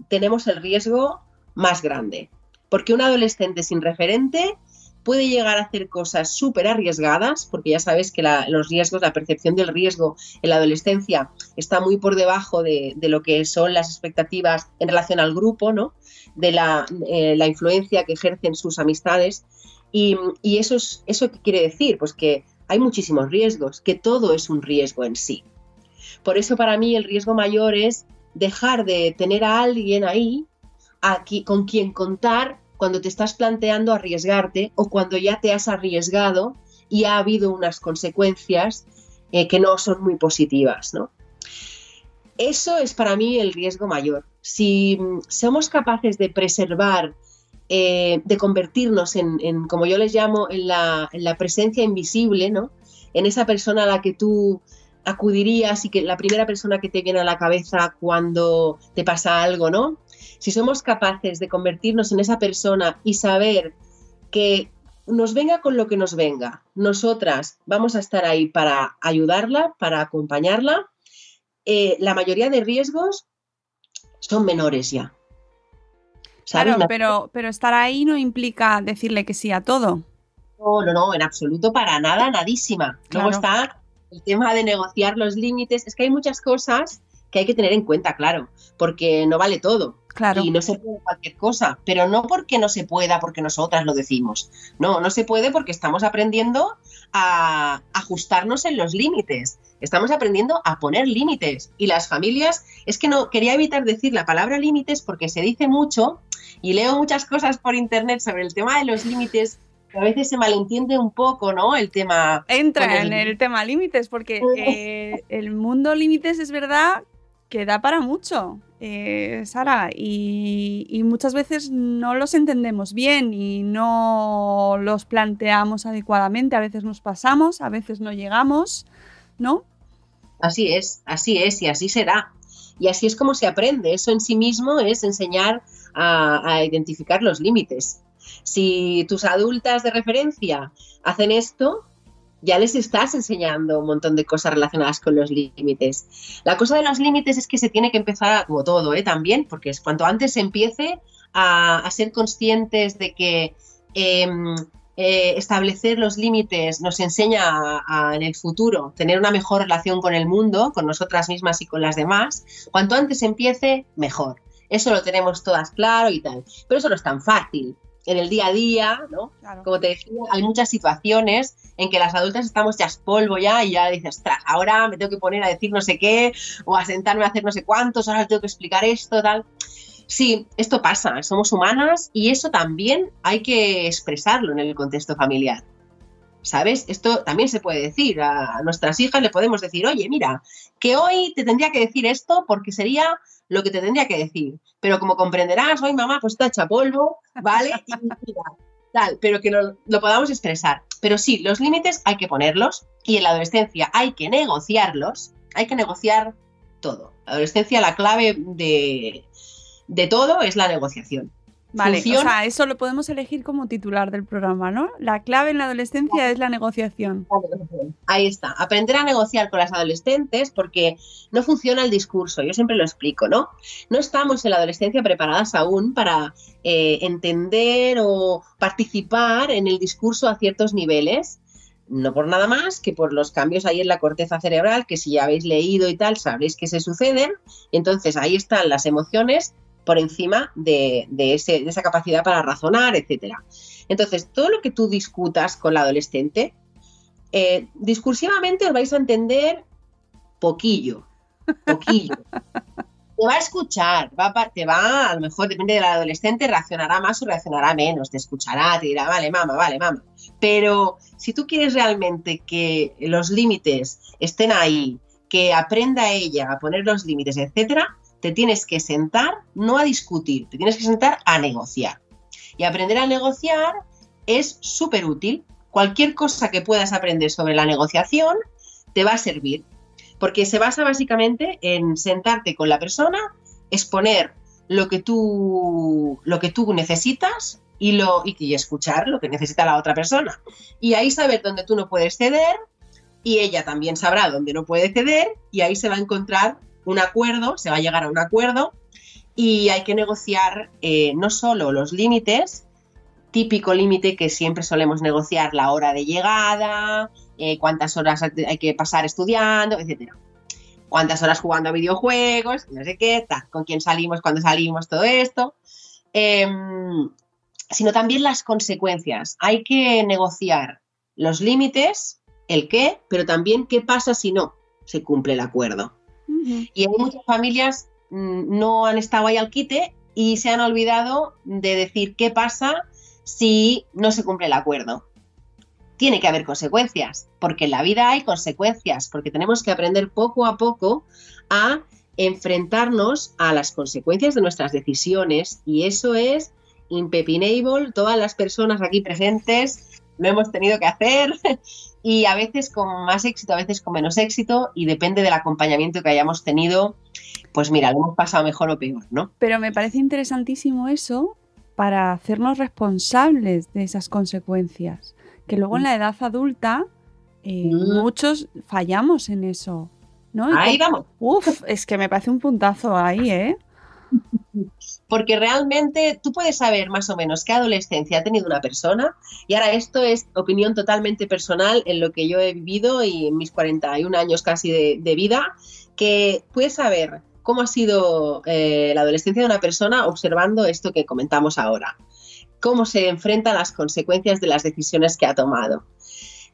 tenemos el riesgo más grande. Porque un adolescente sin referente puede llegar a hacer cosas súper arriesgadas, porque ya sabes que los riesgos, la percepción del riesgo en la adolescencia está muy por debajo de, de lo que son las expectativas en relación al grupo, ¿no? de la, eh, la influencia que ejercen sus amistades. Y, y eso, es, ¿eso qué quiere decir? Pues que hay muchísimos riesgos, que todo es un riesgo en sí. Por eso para mí el riesgo mayor es dejar de tener a alguien ahí aquí, con quien contar cuando te estás planteando arriesgarte o cuando ya te has arriesgado y ha habido unas consecuencias eh, que no son muy positivas, ¿no? Eso es para mí el riesgo mayor. Si mm, somos capaces de preservar, eh, de convertirnos en, como yo les llamo, en la, en la presencia invisible, ¿no? En esa persona a la que tú acudirías y que la primera persona que te viene a la cabeza cuando te pasa algo, ¿no? Si somos capaces de convertirnos en esa persona y saber que nos venga con lo que nos venga, nosotras vamos a estar ahí para ayudarla, para acompañarla, eh, la mayoría de riesgos son menores ya. ¿Sabes? Claro, La- pero, pero estar ahí no implica decirle que sí a todo. No, no, no, en absoluto para nada, nadísima. Luego Claro. está el tema de negociar los límites. Es que hay muchas cosas que hay que tener en cuenta, claro, porque no vale todo. Claro. Y no se puede cualquier cosa, pero no porque no se pueda, porque nosotras lo decimos. No, no se puede porque estamos aprendiendo a ajustarnos en los límites. Estamos aprendiendo a poner límites. Y las familias, es que no quería evitar decir la palabra límites porque se dice mucho y leo muchas cosas por internet sobre el tema de los límites. que A veces se malentiende un poco, ¿no? El tema. Entra en el tema límites, porque eh, el mundo límites es verdad que da para mucho, eh, Sara, y, y muchas veces no los entendemos bien y no los planteamos adecuadamente. A veces nos pasamos, a veces no llegamos, ¿no? Así es, así es y así será. Y así es como se aprende. Eso en sí mismo es enseñar a, a identificar los límites. Si tus adultas de referencia hacen esto, ya les estás enseñando un montón de cosas relacionadas con los límites. La cosa de los límites es que se tiene que empezar, a, como todo, ¿eh? también, porque es cuanto antes se empiece a, ser conscientes de que em, eh, establecer los límites nos enseña a, en el futuro tener una mejor relación con el mundo, con nosotras mismas y con las demás, cuanto antes empiece, mejor. Eso lo tenemos todas claro y tal. Pero eso no es tan fácil en el día a día, ¿no? Claro. Como te decía, hay muchas situaciones en que las adultas estamos ya polvo ya y ya dices, ostras, ahora me tengo que poner a decir no sé qué o a sentarme a hacer no sé cuántos, ahora tengo que explicar esto, tal. Sí, esto pasa, somos humanas y eso también hay que expresarlo en el contexto familiar. ¿Sabes? Esto también se puede decir. A nuestras hijas le podemos decir, oye, mira, que hoy te tendría que decir esto porque sería lo que te tendría que decir. Pero como comprenderás, hoy mamá, pues está hecha polvo, ¿vale? Y mira, tal, pero que lo, lo, podamos expresar. Pero sí, los límites hay que ponerlos y en la adolescencia hay que negociarlos, hay que negociar todo. La adolescencia, la clave de, de todo es la negociación. Vale, o sea, eso lo podemos elegir como titular del programa, ¿no? La clave en la adolescencia es la negociación. Ahí está, aprender a negociar con las adolescentes porque no funciona el discurso, yo siempre lo explico, ¿no? No estamos en la adolescencia preparadas aún para eh, entender o participar en el discurso a ciertos niveles. No por nada más que por los cambios ahí en la corteza cerebral, que si ya habéis leído y tal, sabréis que se suceden. Entonces ahí están las emociones por encima de, de, ese, de, esa capacidad para razonar, etc. Entonces, todo lo que tú discutas con la adolescente, eh, discursivamente os vais a entender poquillo, poquillo. te va a escuchar, va a, te va, a lo mejor depende del adolescente, reaccionará más o reaccionará menos, te escuchará, te dirá, vale, mamá, vale, mamá. Pero si tú quieres realmente que los límites estén ahí, que aprenda ella a poner los límites, etcétera, te tienes que sentar no a discutir, te tienes que sentar a negociar. Y aprender a negociar es súper útil. Cualquier cosa que puedas aprender sobre la negociación te va a servir, porque se basa básicamente en sentarte con la persona, exponer lo que tú, lo que tú necesitas y, lo, y, y escuchar lo que necesita la otra persona. Y ahí saber dónde tú no puedes ceder y ella también sabrá dónde no puede ceder y ahí se va a encontrar un acuerdo, se va a llegar a un acuerdo y hay que negociar eh, no solo los límites, típico límite que siempre solemos negociar, la hora de llegada, eh, cuántas horas hay que pasar estudiando, etcétera. Cuántas horas jugando a videojuegos, no sé qué, con quién salimos, cuándo salimos, todo esto. Eh, sino también las consecuencias. Hay que negociar los límites, el qué, pero también qué pasa si no se cumple el acuerdo. Y hay muchas familias mmm, no han estado ahí al quite y se han olvidado de decir qué pasa si no se cumple el acuerdo. Tiene que haber consecuencias, porque en la vida hay consecuencias, porque tenemos que aprender poco a poco a enfrentarnos a las consecuencias de nuestras decisiones y eso es impepinable. Todas las personas aquí presentes lo hemos tenido que hacer y a veces con más éxito, a veces con menos éxito y depende del acompañamiento que hayamos tenido, pues mira, lo hemos pasado mejor o peor, ¿no? Pero me parece interesantísimo eso para hacernos responsables de esas consecuencias, que luego en la edad adulta eh, mm. muchos fallamos en eso, ¿no? Ahí vamos. Uf, es que me parece un puntazo ahí, ¿eh? Porque realmente tú puedes saber más o menos qué adolescencia ha tenido una persona y ahora esto es opinión totalmente personal en lo que yo he vivido y en mis 41 años casi de, de vida, que puedes saber cómo ha sido eh, la adolescencia de una persona observando esto que comentamos ahora, cómo se enfrenta a las consecuencias de las decisiones que ha tomado.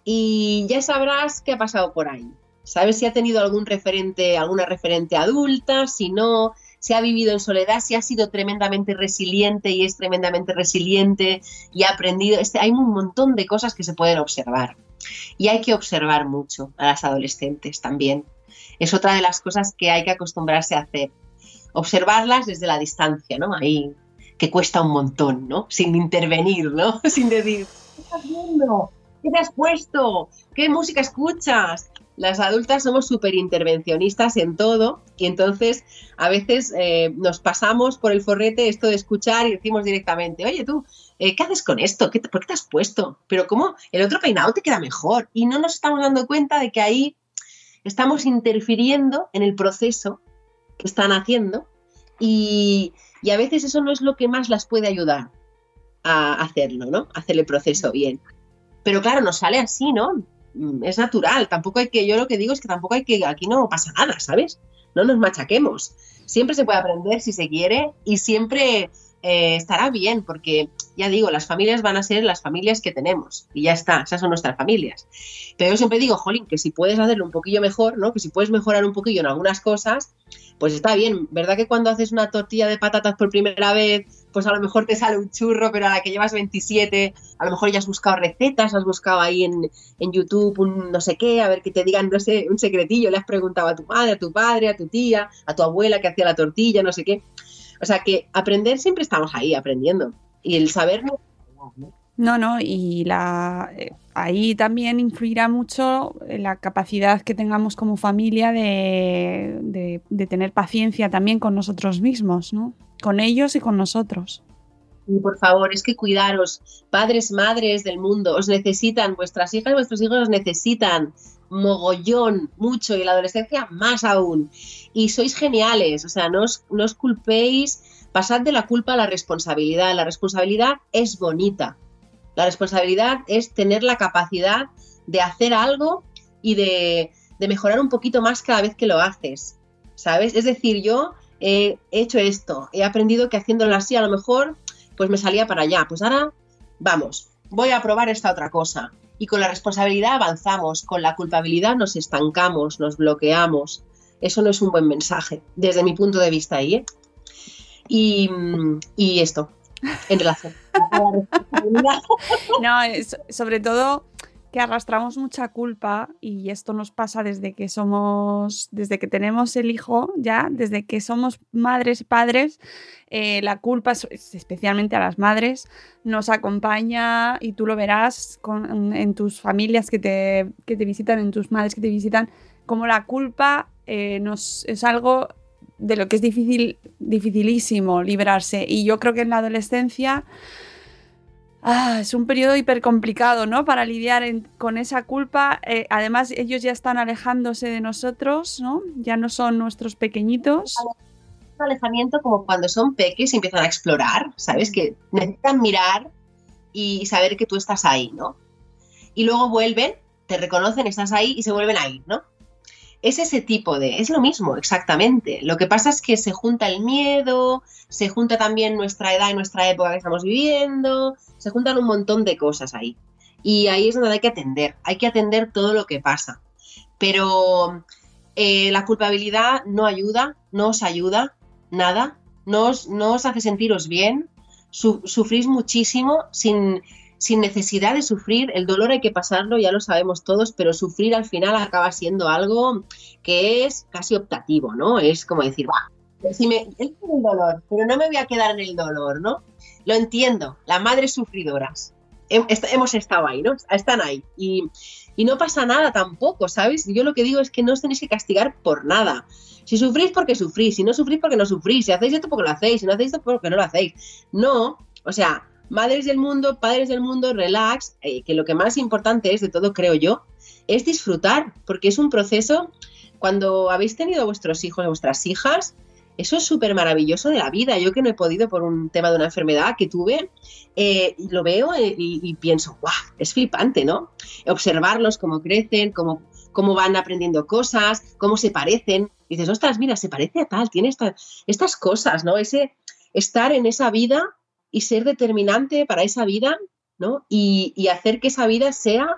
Y ya sabrás qué ha pasado por ahí. Sabes si ha tenido algún referente, alguna referente adulta, si no, si ha vivido en soledad, si ha sido tremendamente resiliente y es tremendamente resiliente y ha aprendido. Este, hay un montón de cosas que se pueden observar. Y hay que observar mucho a las adolescentes también. Es otra de las cosas que hay que acostumbrarse a hacer. Observarlas desde la distancia, ¿no? Ahí, que cuesta un montón, ¿no? Sin intervenir, ¿no? Sin decir, ¿qué estás viendo? ¿Qué te has puesto? ¿Qué música escuchas? Las adultas somos súper intervencionistas en todo y entonces a veces eh, nos pasamos por el forrete esto de escuchar y decimos directamente, oye tú, eh, ¿qué haces con esto? ¿Qué te- ¿Por qué te has puesto? Pero ¿cómo? El otro peinado te queda mejor. Y no nos estamos dando cuenta de que ahí estamos interfiriendo en el proceso que están haciendo y, a veces eso no es lo que más las puede ayudar a hacerlo, ¿no? Hacer el proceso bien. Pero claro, nos sale así, ¿no? Mm, Es natural, tampoco hay que, yo lo que digo es que tampoco hay que, aquí no pasa nada, ¿sabes? No nos machaquemos. Siempre se puede aprender si se quiere y siempre eh, estará bien, porque ya digo, las familias van a ser las familias que tenemos y ya está, esas son nuestras familias. Pero yo siempre digo, jolín, que si puedes hacerlo un poquillo mejor, ¿no? Que si puedes mejorar un poquillo en algunas cosas, pues está bien. ¿Verdad que cuando haces una tortilla de patatas por primera vez, pues a lo mejor te sale un churro, pero a la que llevas 27, a lo mejor ya has buscado recetas, has buscado ahí en, en YouTube un no sé qué, a ver que te digan, no sé, un secretillo, le has preguntado a tu madre, a tu padre, a tu tía, a tu abuela que hacía la tortilla, no sé qué. O sea que aprender siempre estamos ahí aprendiendo. Y el saber no. No, no, y la, eh, ahí también influirá mucho la capacidad que tengamos como familia de, de- de tener paciencia también con nosotros mismos, ¿no? Con ellos y con nosotros. Y por favor, es que cuidaros, padres, madres del mundo, os necesitan, vuestras hijas y vuestros hijos os necesitan mogollón, mucho, y en la adolescencia más aún. Y sois geniales, o sea, no os, no os culpéis, pasad de la culpa a la responsabilidad. La responsabilidad es bonita. La responsabilidad es tener la capacidad de hacer algo y de, de mejorar un poquito más cada vez que lo haces, ¿sabes? Es decir, yo he hecho esto, he aprendido que haciéndolo así a lo mejor pues me salía para allá. Pues ahora, vamos, voy a probar esta otra cosa. Y con la responsabilidad avanzamos, con la culpabilidad nos estancamos, nos bloqueamos. Eso no es un buen mensaje, desde mi punto de vista ahí. ¿eh? Y, y esto, en relación. No, sobre todo que arrastramos mucha culpa y esto nos pasa desde que somos, desde que tenemos el hijo, ya, desde que somos madres padres, eh, la culpa, es- especialmente a las madres, nos acompaña y tú lo verás en tus familias que te, que te visitan, en tus madres que te visitan, como la culpa eh, nos, es algo de lo que es difícil, dificilísimo librarse. Y yo creo que en la adolescencia Ah, es un periodo hiper complicado, ¿no? Para lidiar con esa culpa. Eh, además, ellos ya están alejándose de nosotros, ¿no? Ya no son nuestros pequeñitos. un alejamiento como cuando son peques y empiezan a explorar, ¿sabes? Que necesitan mirar y saber que tú estás ahí, ¿no? Y luego vuelven, te reconocen, estás ahí y se vuelven a ir, ¿no? Es ese tipo de, es lo mismo, exactamente. Lo que pasa es que se junta el miedo, se junta también nuestra edad y nuestra época que estamos viviendo, se juntan un montón de cosas ahí. Y ahí es donde hay que atender, hay que atender todo lo que pasa. Pero eh, la culpabilidad no ayuda, no os ayuda, nada, no os, no os hace sentiros bien, su- sufrís muchísimo sin, sin necesidad de sufrir, el dolor hay que pasarlo, ya lo sabemos todos, pero sufrir al final acaba siendo algo que es casi optativo, ¿no? Es como decir, va, si me, el dolor, pero no me voy a quedar en el dolor, ¿no? Lo entiendo, las madres sufridoras, hemos estado ahí, ¿no? Están ahí. Y, y no pasa nada tampoco, ¿sabes? Yo lo que digo es que no os tenéis que castigar por nada. Si sufrís, porque sufrís. Si no sufrís, porque no sufrís. Si hacéis esto, porque lo hacéis. Si no hacéis esto, porque no lo hacéis. No, o sea, madres del mundo, padres del mundo, relax, eh, que lo que más importante es de todo, creo yo, es disfrutar, porque es un proceso, cuando habéis tenido vuestros hijos, vuestras hijas, eso es súper maravilloso de la vida. Yo que no he podido por un tema de una enfermedad que tuve, eh, lo veo eh, y, pienso, ¡guau! Es flipante, ¿no? Observarlos, cómo crecen, cómo, cómo van aprendiendo cosas, cómo se parecen. Y dices, ostras, mira, se parece a tal, tiene esta- estas cosas, ¿no? Ese estar en esa vida y ser determinante para esa vida, ¿no? Y, y hacer que esa vida sea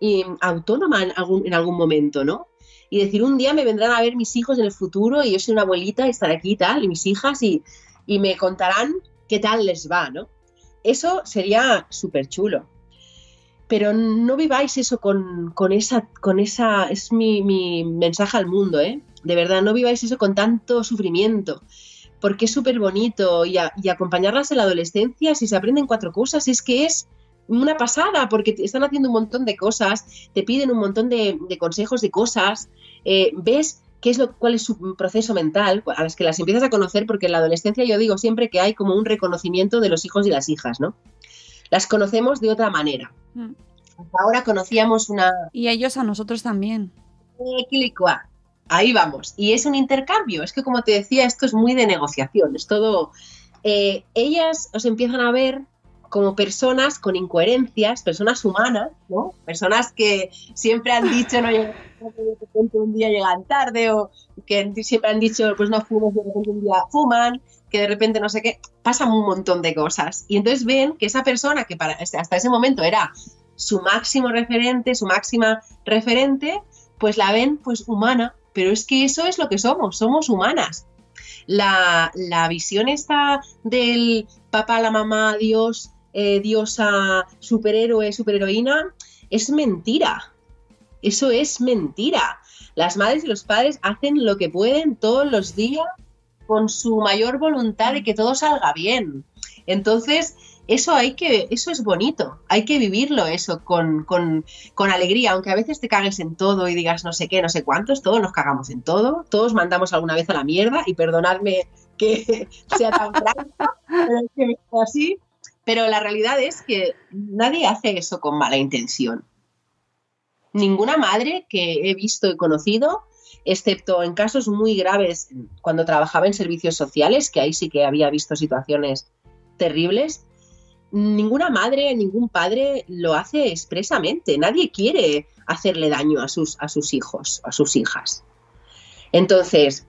eh, autónoma en algún, en algún momento, ¿no? Y decir, un día me vendrán a ver mis hijos en el futuro y yo soy una abuelita y estaré aquí y tal, y mis hijas, y, y me contarán qué tal les va, ¿no? Eso sería súper chulo. Pero no viváis eso con, con esa, con esa, es mi, mi mensaje al mundo, ¿eh? De verdad, no viváis eso con tanto sufrimiento, porque es súper bonito y, a- y acompañarlas en la adolescencia, si se aprenden cuatro cosas, es que es una pasada porque te están haciendo un montón de cosas, te piden un montón de, de consejos de cosas, eh, ves qué es lo, cuál es su proceso mental, a las que las empiezas a conocer, porque en la adolescencia yo digo siempre que hay como un reconocimiento de los hijos y las hijas, ¿no? Las conocemos de otra manera. Mm. Hasta ahora conocíamos una... Y ellos a nosotros también. Ahí vamos. Y es un intercambio. Es que, como te decía, esto es muy de negociación. Es todo. eh, ellas os empiezan a ver como personas con incoherencias, personas humanas, ¿no? Personas que siempre han dicho no llegan tarde, un día llegan tarde, o que siempre han dicho pues no fumes, de repente un día fuman, que de repente no sé qué. Pasan un montón de cosas. Y entonces ven que esa persona que para, hasta ese momento era su máximo referente, su máxima referente, pues la ven pues humana, pero es que eso es lo que somos, somos humanas. La, la visión esta del papá, la mamá, Dios, eh, diosa, superhéroe, superheroína, es mentira. Eso es mentira. Las madres y los padres hacen lo que pueden todos los días con su mayor voluntad de que todo salga bien. Entonces, eso hay que, eso es bonito, hay que vivirlo eso con, con, con, alegría, aunque a veces te cagues en todo y digas no sé qué, no sé cuántos, todos nos cagamos en todo, todos mandamos alguna vez a la mierda y perdonadme que sea tan franca, pero así, pero la realidad es que nadie hace eso con mala intención. Ninguna madre que he visto y conocido, excepto en casos muy graves cuando trabajaba en servicios sociales, que ahí sí que había visto situaciones terribles, ninguna madre, ningún padre lo hace expresamente. Nadie quiere hacerle daño a sus, a sus hijos, a sus hijas. Entonces,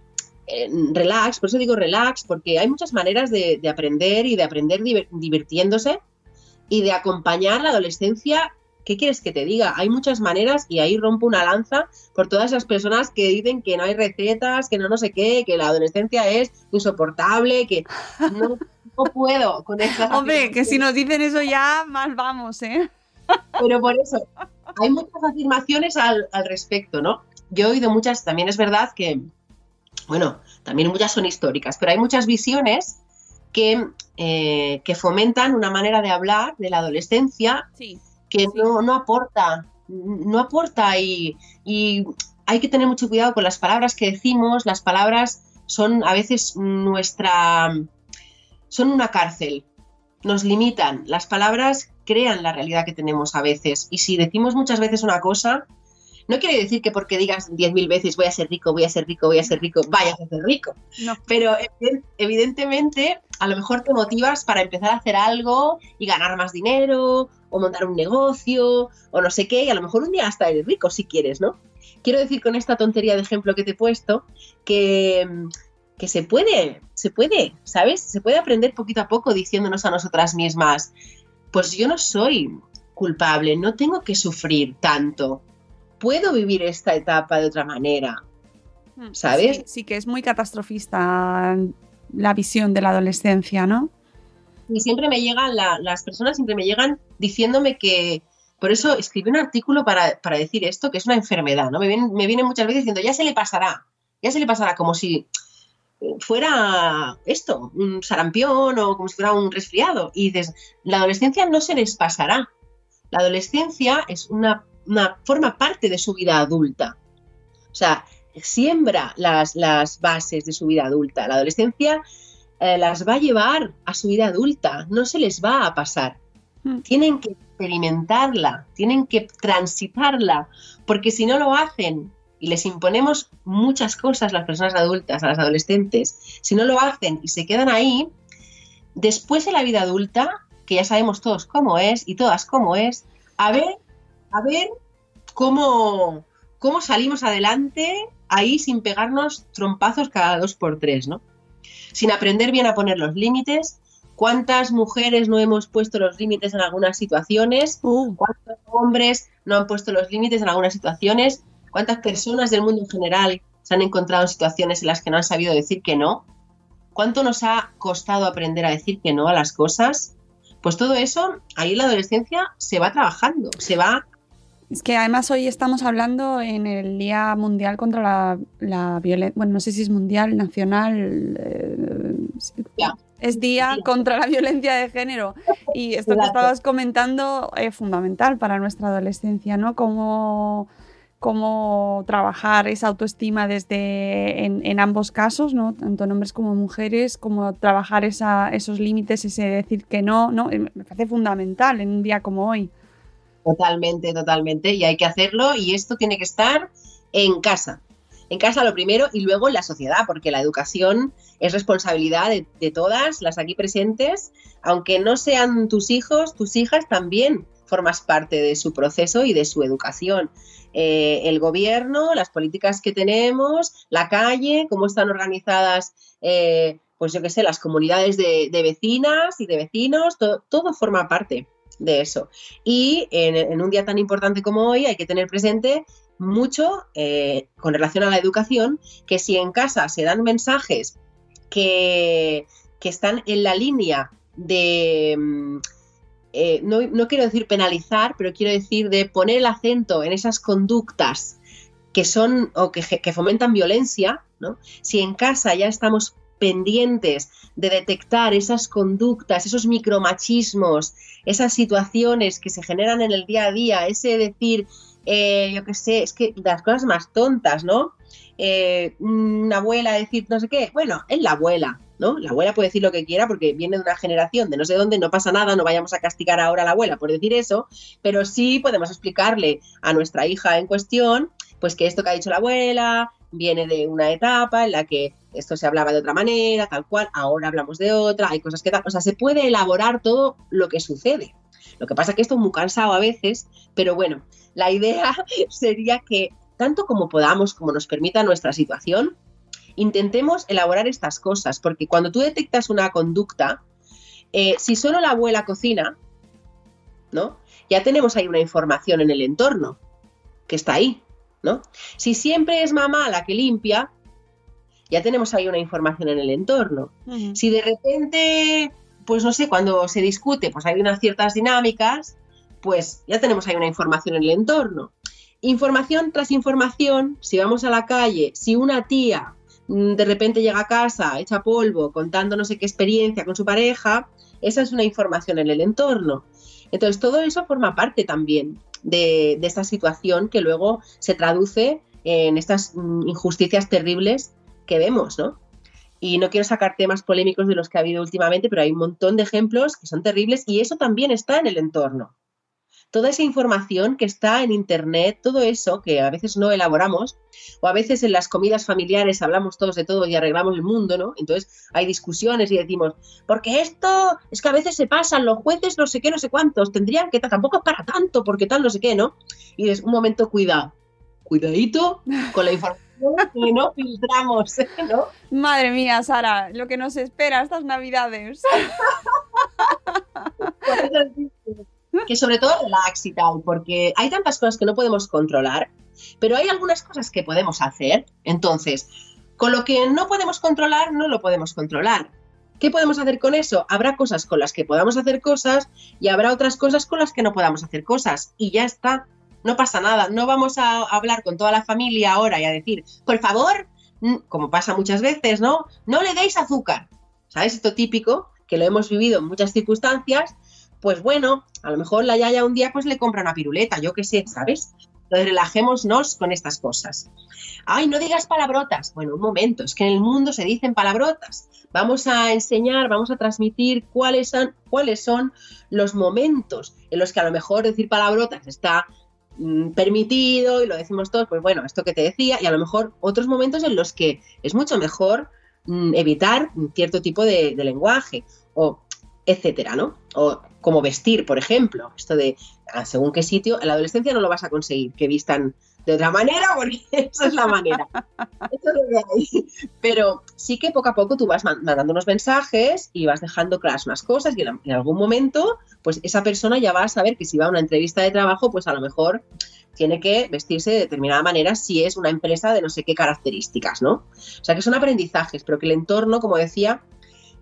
eh, relax, por eso digo relax, porque hay muchas maneras de, de aprender y de aprender divir, divirtiéndose y de acompañar la adolescencia. ¿Qué quieres que te diga? Hay muchas maneras y ahí rompo una lanza por todas esas personas que dicen que no hay recetas, que no no sé qué, que la adolescencia es insoportable, que no, no puedo con estas Hombre, que si nos dicen eso ya, más vamos, ¿eh? Pero por eso, hay muchas afirmaciones al, al, respecto, ¿no? Yo he oído muchas, también es verdad que, bueno, también muchas son históricas, pero hay muchas visiones que, eh, que fomentan una manera de hablar de la adolescencia sí, que. No, no, aporta, no aporta y, y hay que tener mucho cuidado con las palabras que decimos, las palabras son a veces nuestra son una cárcel, nos limitan. Las palabras crean la realidad que tenemos a veces. Y si decimos muchas veces una cosa, no quiere decir que porque digas diez mil veces voy a ser rico, voy a ser rico, voy a ser rico, vayas a ser rico. No. Pero evidentemente a lo mejor te motivas para empezar a hacer algo y ganar más dinero o montar un negocio o no sé qué y a lo mejor un día hasta eres rico si quieres, ¿no? Quiero decir con esta tontería de ejemplo que te he puesto que que se puede, se puede, ¿sabes? Se puede aprender poquito a poco diciéndonos a nosotras mismas, pues yo no soy culpable, no tengo que sufrir tanto, puedo vivir esta etapa de otra manera, ¿sabes? Sí, sí que es muy catastrofista la visión de la adolescencia, ¿no? Y siempre me llegan, la, las personas siempre me llegan diciéndome que, por eso escribí un artículo para, para decir esto, que es una enfermedad, ¿no? Me vienen, me vienen muchas veces diciendo, ya se le pasará, ya se le pasará, como si fuera esto, un sarampión o como si fuera un resfriado. Y dices, la adolescencia no se les pasará. La adolescencia es una, una forma parte de su vida adulta. O sea, siembra las, las bases de su vida adulta. La adolescencia eh, las va a llevar a su vida adulta, no se les va a pasar. Hmm. Tienen que experimentarla, tienen que transitarla, porque si no lo hacen y les imponemos muchas cosas a las personas adultas, a las adolescentes, si no lo hacen y se quedan ahí, después de la vida adulta, que ya sabemos todos cómo es y todas cómo es, a ver, a ver cómo, cómo salimos adelante ahí sin pegarnos trompazos cada dos por tres, ¿no? Sin aprender bien a poner los límites. ¿Cuántas mujeres no hemos puesto los límites en algunas situaciones? Uh. ¿Cuántos hombres no han puesto los límites en algunas situaciones? ¿Cuántas personas del mundo en general se han encontrado en situaciones en las que no han sabido decir que no? ¿Cuánto nos ha costado aprender a decir que no a las cosas? Pues todo eso, ahí en la adolescencia se va trabajando, se va... Es que además hoy estamos hablando en el Día Mundial contra la, la Violencia, bueno, no sé si es mundial, nacional, eh, es día contra la violencia de género. Y esto que estabas comentando es fundamental para nuestra adolescencia, ¿no? Cómo, cómo trabajar esa autoestima desde en, en ambos casos, ¿no? Tanto en hombres como en mujeres, cómo trabajar esa, esos límites, ese decir que no, ¿no? Eh, Me parece fundamental en un día como hoy. Totalmente, totalmente. Y hay que hacerlo y esto tiene que estar en casa. En casa lo primero y luego en la sociedad, porque la educación es responsabilidad de, todas las aquí presentes, aunque no sean tus hijos, tus hijas también formas parte de su proceso y de su educación. Eh, el gobierno, las políticas que tenemos, la calle, cómo están organizadas, eh, pues yo qué sé, las comunidades de, vecinas y de vecinos, to- todo forma parte de eso. Y en, un día tan importante como hoy hay que tener presente mucho eh, con relación a la educación, que si en casa se dan mensajes que, que están en la línea de, mm, eh, no, no quiero decir penalizar, pero quiero decir de poner el acento en esas conductas que son o que, que fomentan violencia, ¿no? Si en casa ya estamos pendientes de detectar esas conductas, esos micromachismos, esas situaciones que se generan en el día a día, ese decir, eh, yo qué sé, es que las cosas más tontas, ¿no? Eh, una abuela decir no sé qué, bueno, es la abuela, ¿no? La abuela puede decir lo que quiera porque viene de una generación de no sé dónde, no pasa nada, no vayamos a castigar ahora a la abuela por decir eso, pero sí podemos explicarle a nuestra hija en cuestión, pues que esto que ha dicho la abuela viene de una etapa en la que esto se hablaba de otra manera, tal cual, ahora hablamos de otra, hay cosas que tal, o sea, se puede elaborar todo lo que sucede. Lo que pasa es que esto es muy cansado a veces, pero bueno, la idea sería que tanto como podamos, como nos permita nuestra situación, intentemos elaborar estas cosas, porque cuando tú detectas una conducta, eh, si solo la abuela cocina, ¿no? Ya tenemos ahí una información en el entorno que está ahí, ¿no? Si siempre es mamá la que limpia, ya tenemos ahí una información en el entorno. Si de repente, pues no sé, cuando se discute, pues hay unas ciertas dinámicas, pues ya tenemos ahí una información en el entorno. Información tras información, si vamos a la calle, si una tía mm, de repente llega a casa, echa polvo, contando no sé qué experiencia con su pareja, esa es una información en el entorno. Entonces, todo eso forma parte también de, esta situación que luego se traduce en estas mm, injusticias terribles que vemos, ¿no? Y no quiero sacar temas polémicos de los que ha habido últimamente, pero hay un montón de ejemplos que son terribles y eso también está en el entorno. Toda esa información que está en Internet, todo eso que a veces no elaboramos, o a veces en las comidas familiares hablamos todos de todo y arreglamos el mundo, ¿no? Entonces hay discusiones y decimos, porque esto es que a veces se pasan los jueces, no sé qué, no sé cuántos, tendrían que, tampoco es para tanto, porque tal, no sé qué, ¿no? Y es un momento, cuidado, cuidadito con la información que no filtramos, ¿no? Madre mía, Sara, lo que nos espera estas navidades. Por eso digo que sobre todo relax y tal, porque hay tantas cosas que no podemos controlar, pero hay algunas cosas que podemos hacer. Entonces, con lo que no podemos controlar, no lo podemos controlar. ¿Qué podemos hacer con eso? Habrá cosas con las que podamos hacer cosas y habrá otras cosas con las que no podamos hacer cosas. Y ya está. No pasa nada. No vamos a hablar con toda la familia ahora y a decir, por favor, como pasa muchas veces, ¿no? No le deis azúcar. ¿Sabes? Esto típico, que lo hemos vivido en muchas circunstancias, pues bueno, a lo mejor la yaya un día pues le compra una piruleta, yo qué sé, ¿sabes? Entonces relajémonos con estas cosas. Ay, no digas palabrotas. Bueno, un momento, es que en el mundo se dicen palabrotas. Vamos a enseñar, vamos a transmitir cuáles son, cuáles son los momentos en los que a lo mejor decir palabrotas está mm, permitido y lo decimos todos, pues bueno, esto que te decía, y a lo mejor otros momentos en los que es mucho mejor mm, evitar cierto tipo de, de lenguaje o etcétera, ¿no? O como vestir, por ejemplo, esto de según qué sitio, en la adolescencia no lo vas a conseguir, que vistan de otra manera, porque esa es la manera. Eso es. Pero sí que poco a poco tú vas man- mandando unos mensajes y vas dejando claras unas cosas y en algún momento, pues esa persona ya va a saber que si va a una entrevista de trabajo, pues a lo mejor tiene que vestirse de determinada manera si es una empresa de no sé qué características, ¿no? O sea que son aprendizajes, pero que el entorno, como decía,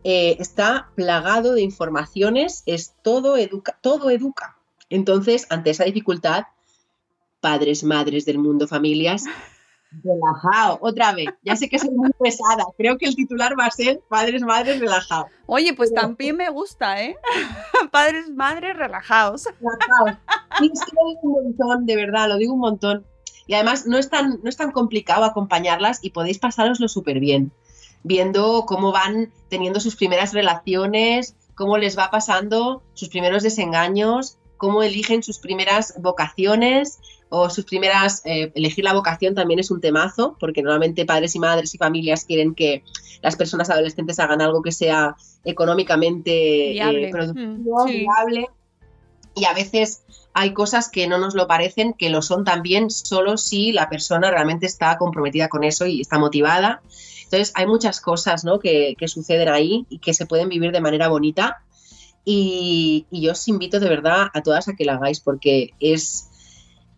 eh, está plagado de informaciones, es todo educa, todo educa. Entonces, ante esa dificultad, padres, madres del mundo, familias, Relajado, otra vez. Ya sé que soy muy pesada. Creo que el titular va a ser Padres, Madres, relajado. Oye, pues también me gusta, ¿eh? Padres, madres, relajados. Relajados. Sí, es que lo digo un montón, de verdad, lo digo un montón. Y además no es tan, no es tan complicado acompañarlas y podéis pasároslo súper bien, viendo cómo van teniendo sus primeras relaciones, cómo les va pasando sus primeros desengaños, cómo eligen sus primeras vocaciones o sus primeras... eh, elegir la vocación también es un temazo, porque normalmente padres y madres y familias quieren que las personas adolescentes hagan algo que sea económicamente eh, Viable. productivo, Mm, sí. viable. Y a veces hay cosas que no nos lo parecen, que lo son también solo si la persona realmente está comprometida con eso y está motivada. Entonces hay muchas cosas ¿no? que, que suceden ahí y que se pueden vivir de manera bonita. Y, yo os invito de verdad a todas a que lo hagáis porque es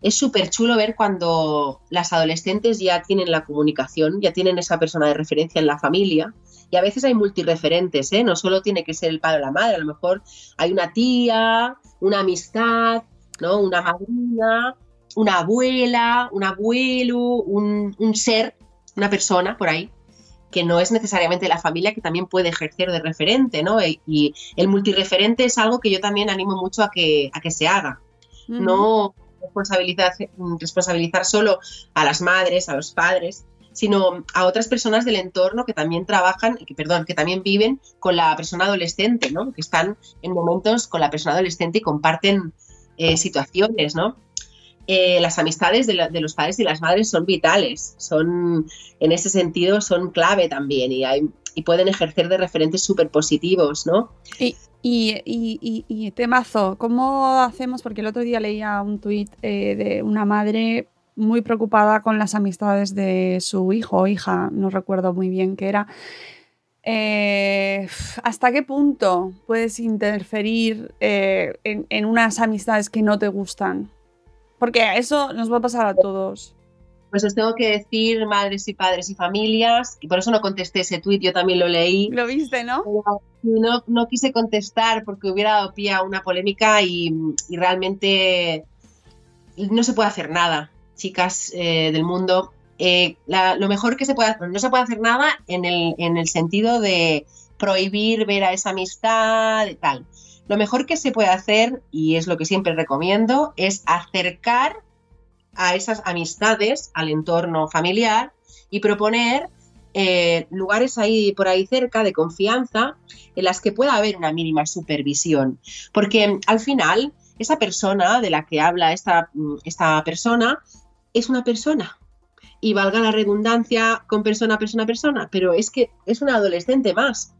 es súper chulo ver cuando las adolescentes ya tienen la comunicación, ya tienen esa persona de referencia en la familia. Y a veces hay multireferentes, ¿eh? no solo tiene que ser el padre o la madre, a lo mejor hay una tía, una amistad, ¿no? una madrina, una abuela, un abuelo, un, un ser, una persona por ahí, que no es necesariamente la familia, que también puede ejercer de referente, ¿no? Y, y el multireferente es algo que yo también animo mucho a que, a que se haga. No responsabilizar, responsabilizar solo a las madres, a los padres, sino a otras personas del entorno que también trabajan, que, perdón, que también viven con la persona adolescente, ¿no? Que están en momentos con la persona adolescente y comparten eh, situaciones, ¿no? Eh, las amistades de, los padres y las madres son vitales, son en ese sentido son clave también y, pueden ejercer de referentes súper positivos, ¿no? Y, temazo, ¿cómo hacemos? Porque el otro día leía un tuit eh, de una madre muy preocupada con las amistades de su hijo o hija, no recuerdo muy bien qué era. Eh, ¿Hasta qué punto puedes interferir en unas amistades que no te gustan? Porque eso nos va a pasar a todos. Pues os tengo que decir, madres y padres y familias, y por eso no contesté ese tuit, yo también lo leí. Lo viste, ¿no? No, no quise contestar porque hubiera dado pie a una polémica y, y realmente no se puede hacer nada, chicas eh, del mundo. Eh, la- lo mejor que se puede hacer, no se puede hacer nada en el, en el sentido de prohibir ver a esa amistad y tal. Lo mejor que se puede hacer, y es lo que siempre recomiendo, es acercar a esas amistades al entorno familiar y proponer eh, lugares ahí por ahí cerca de confianza en las que pueda haber una mínima supervisión. Porque al final, esa persona de la que habla esta, mm, esta persona es una persona. Y valga la redundancia con persona, persona, persona, pero es que es una adolescente más.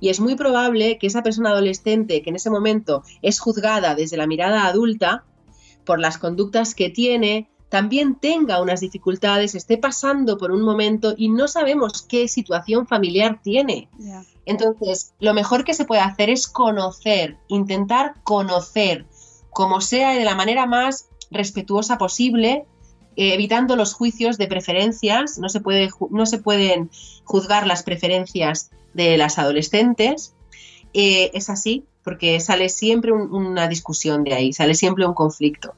Y es muy probable que esa persona adolescente que en ese momento es juzgada desde la mirada adulta por las conductas que tiene, también tenga unas dificultades, esté pasando por un momento y no sabemos qué situación familiar tiene. Entonces, lo mejor que se puede hacer es conocer, intentar conocer, como sea y de la manera más respetuosa posible, eh, evitando los juicios de preferencias. No se, puede, no se pueden juzgar las preferencias de las adolescentes. Eh, es así, porque sale siempre un- una discusión de ahí, sale siempre un conflicto.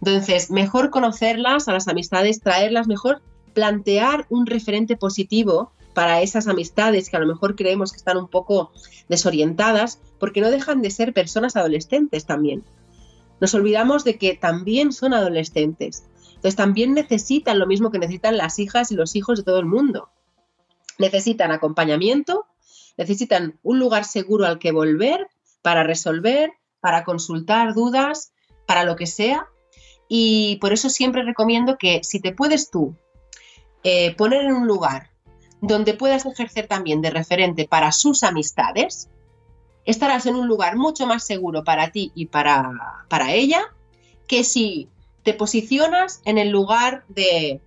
Entonces, mejor conocerlas a las amistades, traerlas mejor, plantear un referente positivo para esas amistades que a lo mejor creemos que están un poco desorientadas, porque no dejan de ser personas adolescentes también. Nos olvidamos de que también son adolescentes. Entonces también necesitan lo mismo que necesitan las hijas y los hijos de todo el mundo. Necesitan acompañamiento, necesitan un lugar seguro al que volver para resolver, para consultar dudas, para lo que sea. Y por eso siempre recomiendo que si te puedes tú eh, poner en un lugar donde puedas ejercer también de referente para sus amistades, estarás en un lugar mucho más seguro para ti y para, para ella que si te posicionas en el lugar de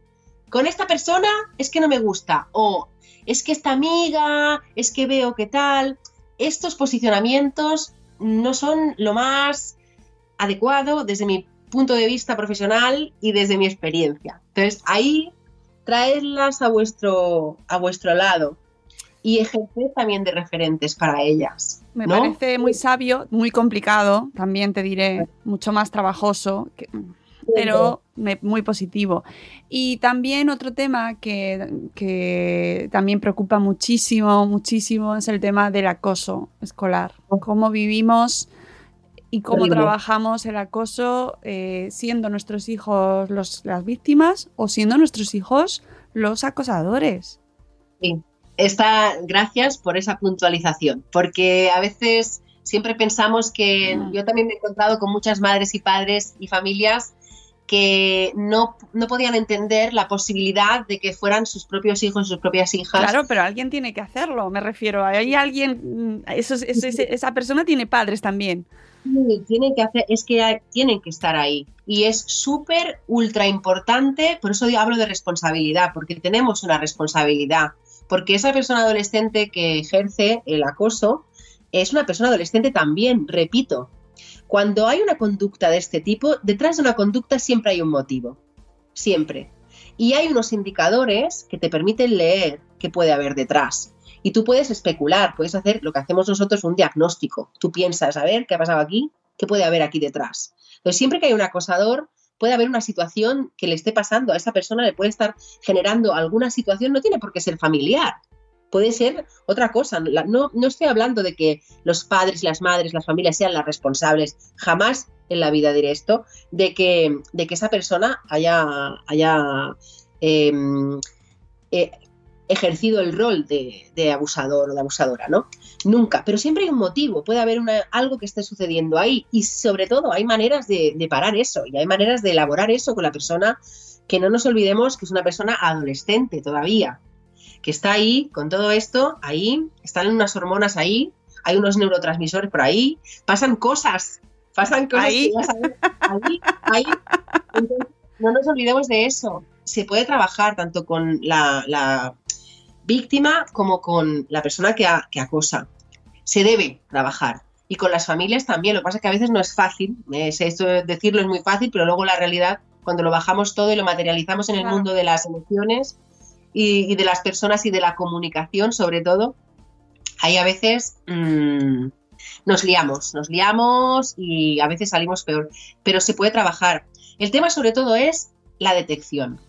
con esta persona es que no me gusta o es que esta amiga, es que veo que tal. Estos posicionamientos no son lo más adecuado desde mi punto de vista profesional y desde mi experiencia. Entonces, ahí traedlas a vuestro, a vuestro lado y ejercer también de referentes para ellas. Me parece muy sabio, muy complicado, también te diré, mucho más trabajoso. que- pero me- muy positivo. Y también otro tema que, que también preocupa muchísimo, muchísimo, es el tema del acoso escolar. Cómo vivimos y cómo trabajamos el acoso eh, siendo nuestros hijos los, las víctimas o siendo nuestros hijos los acosadores. Sí. Esta, gracias por esa puntualización, porque a veces siempre pensamos que Mm. yo también me he encontrado con muchas madres y padres y familias que no, no podían entender la posibilidad de que fueran sus propios hijos, sus propias hijas. Claro, pero alguien tiene que hacerlo, me refiero. Hay alguien, mm, eso, es- eso es- esa persona tiene padres también. Sí, tienen que hacer, es que tienen que estar ahí. Y es súper, ultra importante, por eso yo hablo de responsabilidad, porque tenemos una responsabilidad. Porque esa persona adolescente que ejerce el acoso es una persona adolescente también, repito. Cuando hay una conducta de este tipo, detrás de una conducta siempre hay un motivo. Siempre. Y hay unos indicadores que te permiten leer qué puede haber detrás. Y tú puedes especular, puedes hacer lo que hacemos nosotros, un diagnóstico. Tú piensas, a ver, ¿qué ha pasado aquí? ¿Qué puede haber aquí detrás? Entonces, siempre que hay un acosador, puede haber una situación que le esté pasando a esa persona, le puede estar generando alguna situación, no tiene por qué ser familiar, puede ser otra cosa. No, no estoy hablando de que los padres, las madres, las familias sean las responsables, jamás en la vida diré esto, de que, de que esa persona haya, haya em, eh, ejercido el rol de, abusador o de abusadora, ¿no? Nunca, pero siempre hay un motivo, puede haber algo que esté sucediendo ahí. Y sobre todo hay maneras de parar eso. Y hay maneras de elaborar eso con la persona que no nos olvidemos que es una persona adolescente todavía, que está ahí con todo esto, ahí, están unas hormonas ahí, hay unos neurotransmisores por ahí, pasan cosas, pasan cosas Ahí. que ya sabes, ahí, ahí. Entonces, no nos olvidemos de eso. Se puede trabajar tanto con la, la víctima como con la persona que, a- que acosa. Se debe trabajar. Y con las familias también. Lo que pasa es que a veces no es fácil. sé, esto de decirlo es muy fácil, pero luego la realidad, cuando lo bajamos todo y lo materializamos en el Claro. mundo de las emociones y, de las personas y de la comunicación, sobre todo, ahí a veces mm, nos liamos, nos liamos y a veces salimos peor. Pero se puede trabajar. El tema sobre todo es la detección.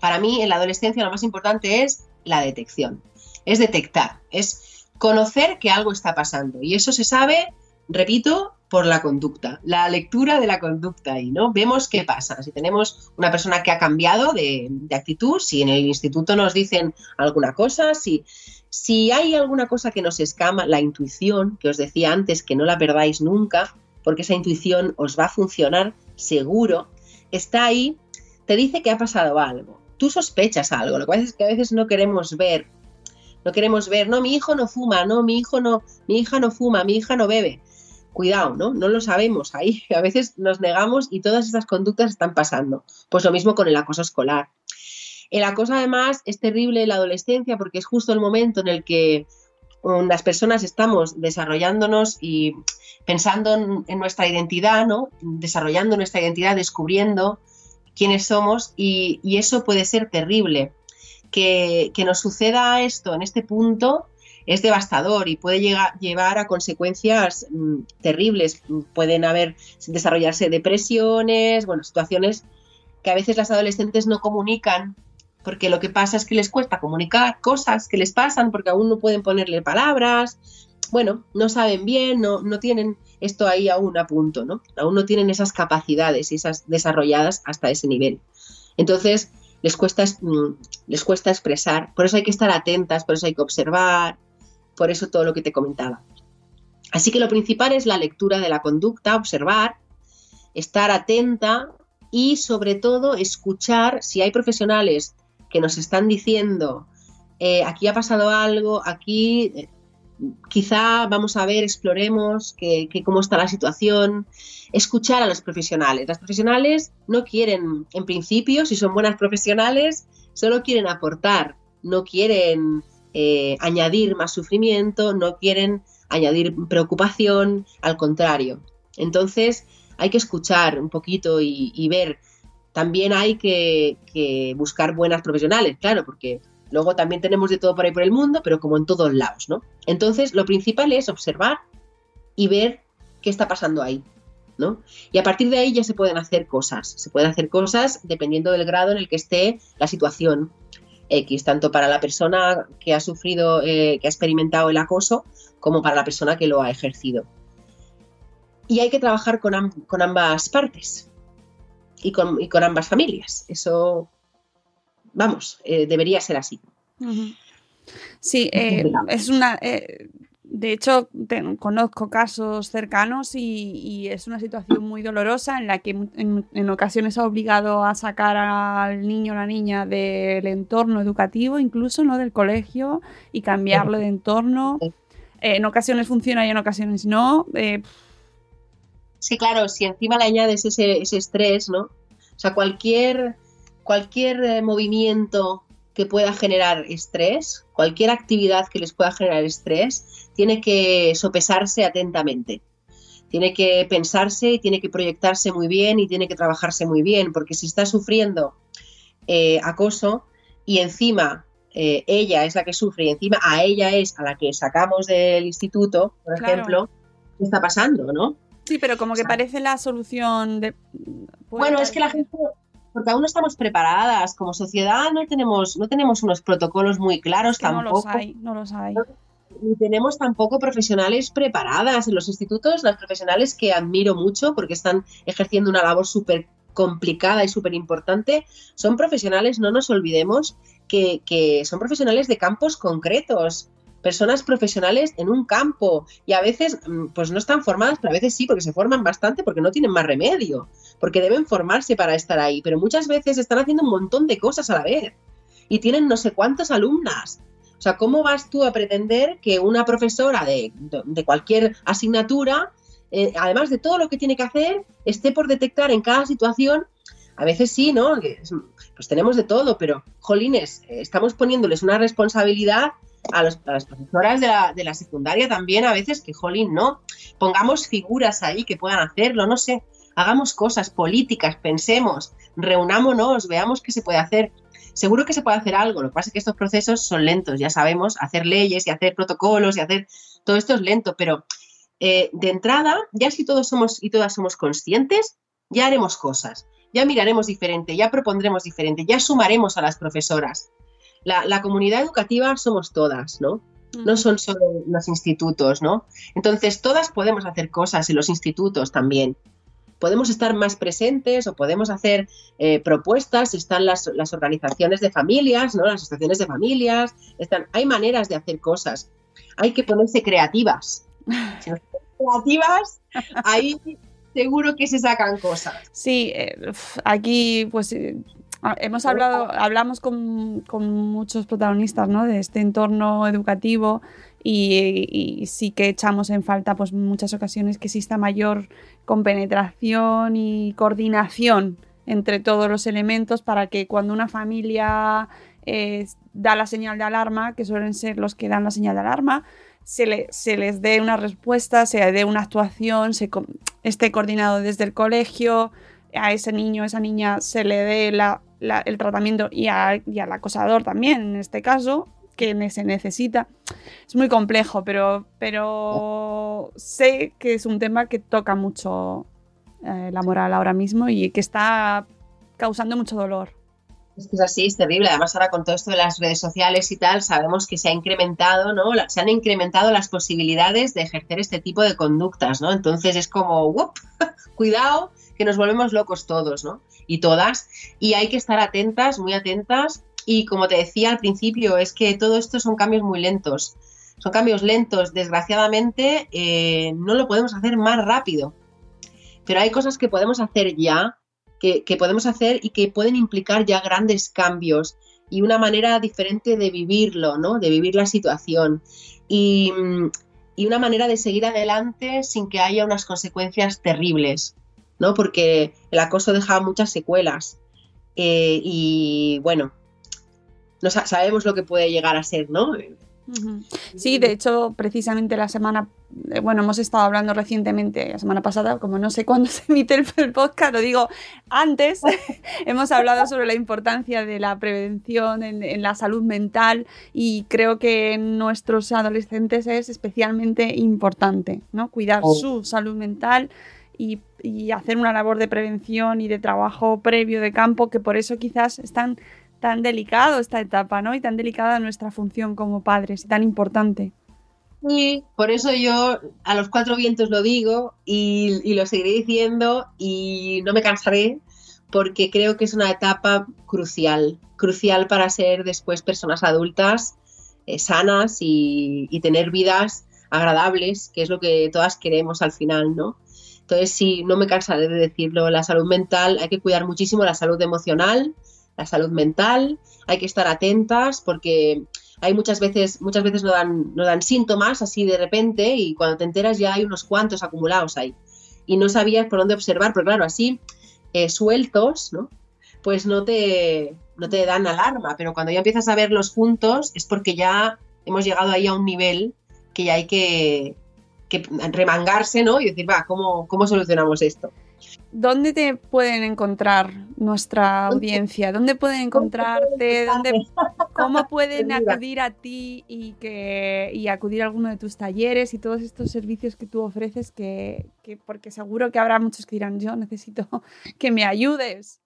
Para mí en la adolescencia lo más importante es la detección, es detectar, es conocer que algo está pasando. Y eso se sabe, repito, por la conducta, la lectura de la conducta ahí, ¿no? Vemos qué pasa. Si tenemos una persona que ha cambiado de, de actitud, si en el instituto nos dicen alguna cosa, si, si hay alguna cosa que nos escama, la intuición, que os decía antes, que no la perdáis nunca, porque esa intuición os va a funcionar seguro, está ahí, te dice que ha pasado algo. Tú sospechas algo, lo que pasa es que a veces no queremos ver, no queremos ver, no, mi hijo no fuma, no, mi hijo no, mi hija no fuma, mi hija no bebe. Cuidado, ¿no? No lo sabemos ahí. A veces nos negamos y todas estas conductas están pasando. Pues lo mismo con el acoso escolar. El acoso además es terrible en la adolescencia porque es justo el momento en el que las personas estamos desarrollándonos y pensando en, nuestra identidad, ¿no? Desarrollando nuestra identidad, descubriendo quiénes somos y, eso puede ser terrible. Que, nos suceda esto en este punto es devastador y puede llegar, llevar a consecuencias mmm, terribles. Pueden haber, desarrollarse depresiones, bueno, situaciones que a veces las adolescentes no comunican porque lo que pasa es que les cuesta comunicar cosas que les pasan porque aún no pueden ponerle palabras, bueno, no saben bien, no, no tienen esto ahí aún a punto, ¿no? Aún no tienen esas capacidades y esas desarrolladas hasta ese nivel. Entonces, les cuesta, les cuesta expresar, por eso hay que estar atentas, por eso hay que observar, por eso todo lo que te comentaba. Así que lo principal es la lectura de la conducta, observar, estar atenta y sobre todo escuchar si hay profesionales que nos están diciendo eh, aquí ha pasado algo, aquí eh, quizá vamos a ver, exploremos que, que cómo está la situación, escuchar a los profesionales. Las profesionales no quieren, en principio, si son buenas profesionales, solo quieren aportar, no quieren eh, añadir más sufrimiento, no quieren añadir preocupación, al contrario. Entonces hay que escuchar un poquito y, ver. También hay que, que, buscar buenas profesionales, claro, porque luego también tenemos de todo por ahí por el mundo, pero como en todos lados, ¿no? Entonces lo principal es observar y ver qué está pasando ahí. ¿no? Y a partir de ahí ya se pueden hacer cosas. Se pueden hacer cosas dependiendo del grado en el que esté la situación X, tanto para la persona que ha sufrido, eh, que ha experimentado el acoso, como para la persona que lo ha ejercido. Y hay que trabajar con, con ambas partes y con, y con ambas familias. Eso, vamos, eh, debería ser así. Sí, eh, es una. eh, de hecho, te- conozco casos cercanos y, y es una situación muy dolorosa en la que en, en ocasiones ha obligado a sacar al niño o la niña del entorno educativo, incluso no del colegio, y cambiarlo de entorno. Eh, en ocasiones funciona y en ocasiones no. eh, Sí, claro, si encima le añades ese, ese estrés, ¿no? O sea, cualquier, cualquier eh, movimiento que pueda generar estrés, cualquier actividad que les pueda generar estrés, tiene que sopesarse atentamente. Tiene que pensarse y tiene que proyectarse muy bien y tiene que trabajarse muy bien, porque si está sufriendo eh, acoso y encima eh, ella es la que sufre y encima a ella es a la que sacamos del instituto, por Claro. ejemplo, ¿qué está pasando, no? sí, pero como que parece la solución de. Bueno, es que la gente, porque aún no estamos preparadas, como sociedad no tenemos, no tenemos unos protocolos muy claros que no tampoco, los hay, no los hay. ni tenemos tampoco profesionales preparadas. En los institutos, las profesionales que admiro mucho porque están ejerciendo una labor súper complicada y súper importante, son profesionales, no nos olvidemos, que, que son profesionales de campos concretos, personas profesionales en un campo y a veces mm, pues no están formadas, pero a veces sí, porque se forman bastante porque no tienen más remedio, porque deben formarse para estar ahí, pero muchas veces están haciendo un montón de cosas a la vez y tienen no sé cuántas alumnas. O sea, ¿cómo vas tú a pretender que una profesora de, de- cualquier asignatura, eh, además de todo lo que tiene que hacer, esté por detectar en cada situación? A veces sí, ¿no? Pues tenemos de todo, pero, jolines, eh, estamos poniéndoles una responsabilidad a, los- las profesoras de la, de la secundaria también, a veces que, jolín, ¿no? Pongamos figuras ahí que puedan hacerlo, no sé. Hagamos cosas políticas, pensemos, reunámonos, veamos qué se puede hacer. Seguro que se puede hacer algo, lo que pasa es que estos procesos son lentos, ya sabemos, hacer leyes y hacer protocolos y hacer todo esto es lento, pero eh, de entrada, ya si todos somos y todas somos conscientes, ya haremos cosas, ya miraremos diferente, ya propondremos diferente, ya sumaremos a las profesoras. La, la comunidad educativa somos todas, ¿no? No son solo los institutos, ¿no? Entonces, todas podemos hacer cosas en los institutos también. Podemos estar más presentes o podemos hacer eh, propuestas, están las, las organizaciones de familias, ¿no? Las asociaciones de familias, están, hay maneras de hacer cosas. Hay que ponerse creativas. Si nos ponemos creativas, ahí seguro que se sacan cosas. Sí, eh, aquí pues eh, hemos hablado, hablamos con, con muchos protagonistas ¿no? de este entorno educativo y, y sí que echamos en falta pues muchas ocasiones que exista mayor compenetración y coordinación entre todos los elementos para que cuando una familia eh, da la señal de alarma, que suelen ser los que dan la señal de alarma, se, le- se les dé una respuesta, se dé una actuación, se co- esté coordinado desde el colegio, a ese niño, a esa niña se le dé la- el tratamiento y, a- y al acosador también, en este caso, que se necesita. Es muy complejo, pero, pero sé que es un tema que toca mucho eh, la moral ahora mismo y que está causando mucho dolor. Es que es así, es terrible. Además, ahora con todo esto de las redes sociales y tal, sabemos que se ha incrementado, ¿no? Se han incrementado las posibilidades de ejercer este tipo de conductas, ¿no? Entonces es como, ¡wup! cuidado, que nos volvemos locos todos, ¿no? Y todas. Y hay que estar atentas, muy atentas. Y como te decía al principio, es que todo esto son cambios muy lentos. Son cambios lentos. Desgraciadamente, eh, no lo podemos hacer más rápido. Pero hay cosas que podemos hacer ya que, que podemos hacer y que pueden implicar ya grandes cambios y una manera diferente de vivirlo, ¿no? De vivir la situación. Y, y una manera de seguir adelante sin que haya unas consecuencias terribles, ¿no? Porque el acoso deja muchas secuelas. Eh, y bueno, no sa- sabemos lo que puede llegar a ser, ¿no? Sí, de hecho, precisamente la semana, eh, bueno, hemos estado hablando recientemente, la semana pasada, como no sé cuándo se emite el, el podcast, lo digo antes, hemos hablado sobre la importancia de la prevención en, en la salud mental y creo que en nuestros adolescentes es especialmente importante, ¿no? Cuidar Oh. su salud mental y, hacer una labor de prevención y de trabajo previo de campo, que por eso quizás es tan, tan delicado esta etapa, ¿no? Y tan delicada nuestra función como padres y tan importante. Y por eso yo a los cuatro vientos lo digo y, lo seguiré diciendo y no me cansaré porque creo que es una etapa crucial, crucial para ser después personas adultas eh, sanas y tener vidas agradables, que es lo que todas queremos al final, ¿no? Entonces, sí, no me cansaré de decirlo, la salud mental, hay que cuidar muchísimo la salud emocional, la salud mental, hay que estar atentas porque hay muchas veces, muchas veces no dan, no dan síntomas así de repente y cuando te enteras ya hay unos cuantos acumulados ahí y no sabías por dónde observar, pero claro, así eh, sueltos, ¿no? Pues no te, no te dan alarma, pero cuando ya empiezas a verlos juntos es porque ya hemos llegado ahí a un nivel que ya hay que, que remangarse, ¿no? Y decir, va, ¿cómo, ¿cómo solucionamos esto? ¿Dónde te pueden encontrar nuestra audiencia? ¿Dónde pueden encontrarte? ¿Dónde, ¿Cómo pueden acudir a ti y, que, y acudir a alguno de tus talleres y todos estos servicios que tú ofreces? Que, que, porque seguro que habrá muchos que dirán, yo necesito que me ayudes.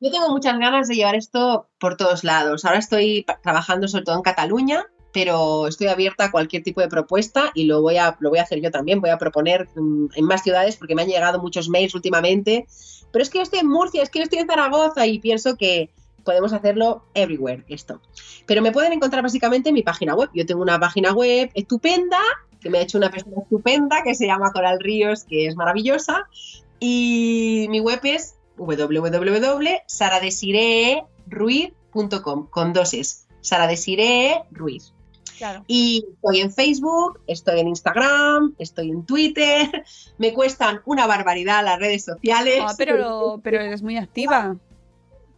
Yo tengo muchas ganas de llevar esto por todos lados. Ahora estoy trabajando sobre todo en Cataluña, pero estoy abierta a cualquier tipo de propuesta y lo voy a, lo voy a hacer yo también. Voy a proponer um, en más ciudades porque me han llegado muchos mails últimamente. Pero es que yo estoy en Murcia, es que yo estoy en Zaragoza y pienso que podemos hacerlo everywhere esto. Pero me pueden encontrar básicamente en mi página web. Yo tengo una página web estupenda que me ha hecho una persona estupenda que se llama Coral Ríos, que es maravillosa. Y mi web es www.saradesireruiz.com con dos es. Sara Desiree Ruiz. Claro. Y estoy en Facebook, estoy en Instagram, estoy en Twitter. Me cuestan una barbaridad las redes sociales. Ah, pero, pero eres muy activa.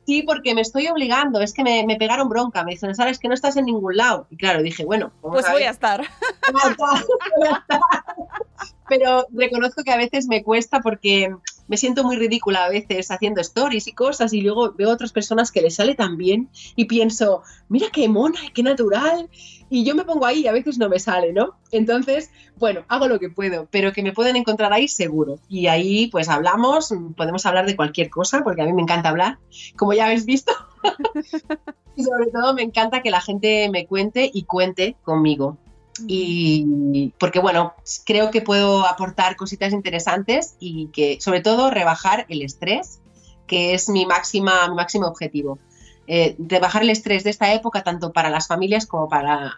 Sí, porque me estoy obligando. Es que me, me pegaron bronca. Me dicen, Sara, es que no estás en ningún lado. Y claro, dije, bueno, vamos Pues a voy a estar. Pero reconozco que a veces me cuesta porque me siento muy ridícula a veces haciendo stories y cosas y luego veo otras personas que les sale tan bien y pienso, mira qué mona y qué natural. Y yo me pongo ahí y a veces no me sale, ¿no? Entonces, bueno, hago lo que puedo, pero que me pueden encontrar ahí seguro. Y ahí pues hablamos, podemos hablar de cualquier cosa porque a mí me encanta hablar, como ya habéis visto. y sobre todo me encanta que la gente me cuente y cuente conmigo. Y porque bueno, creo que puedo aportar cositas interesantes y que sobre todo rebajar el estrés, que es mi máxima, mi máximo objetivo. Eh, rebajar el estrés de esta época tanto para las familias como para,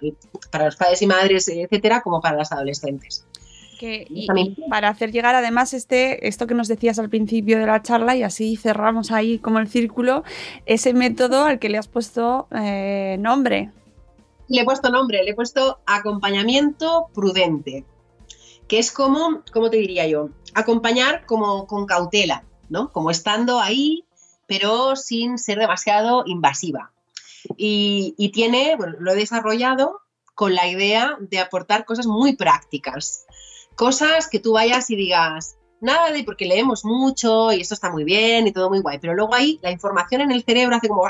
para los padres y madres, etcétera, como para las adolescentes. Que, y, y para hacer llegar además este, esto que nos decías al principio de la charla y así cerramos ahí como el círculo, ese método al que le has puesto eh, nombre. Le he puesto nombre, le he puesto acompañamiento prudente, que es como, ¿cómo te diría yo? Acompañar como con cautela, ¿no? Como estando ahí, pero sin ser demasiado invasiva. Y, y tiene, bueno, lo he desarrollado con la idea de aportar cosas muy prácticas, cosas que tú vayas y digas, nada de porque leemos mucho y esto está muy bien y todo muy guay, pero luego ahí la información en el cerebro hace como,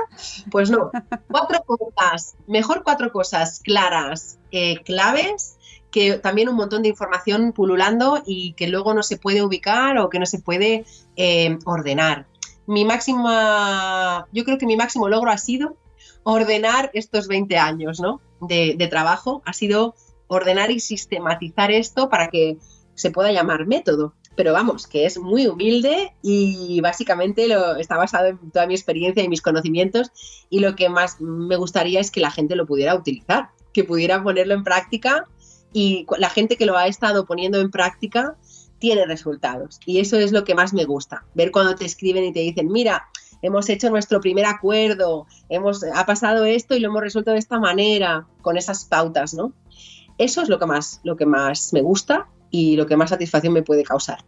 pues no, cuatro cosas, mejor cuatro cosas claras, eh, claves, que también un montón de información pululando y que luego no se puede ubicar o que no se puede eh, ordenar. Mi máxima, yo creo que mi máximo logro ha sido ordenar estos 20 años ¿no? de, de trabajo, ha sido ordenar y sistematizar esto para que se pueda llamar método. Pero vamos, que es muy humilde y básicamente lo, está basado en toda mi experiencia y mis conocimientos y lo que más me gustaría es que la gente lo pudiera utilizar, que pudiera ponerlo en práctica y la gente que lo ha estado poniendo en práctica tiene resultados. Y eso es lo que más me gusta, ver cuando te escriben y te dicen, mira, hemos hecho nuestro primer acuerdo, hemos, ha pasado esto y lo hemos resuelto de esta manera, con esas pautas, ¿no? Eso es lo que más, lo que más me gusta y lo que más satisfacción me puede causar.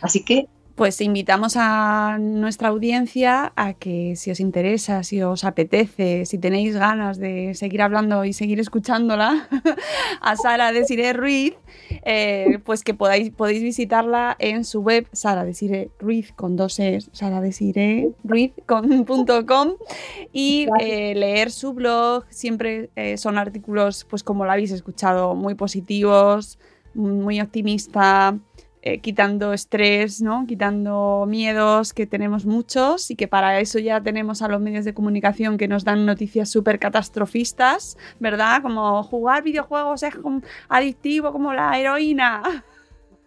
Así que pues invitamos a nuestra audiencia a que si os interesa, si os apetece, si tenéis ganas de seguir hablando y seguir escuchándola a Sara Desiree Ruiz, eh, pues que podáis, podéis visitarla en su web Sara Desiree Ruiz con dos es, Sara Desiree Ruiz con, punto com, y eh, leer su blog. Siempre eh, son artículos, pues como lo habéis escuchado, muy positivos, muy optimista eh, quitando estrés, ¿no? Quitando miedos que tenemos muchos y que para eso ya tenemos a los medios de comunicación que nos dan noticias súper catastrofistas, ¿verdad? Como jugar videojuegos es como adictivo como la heroína.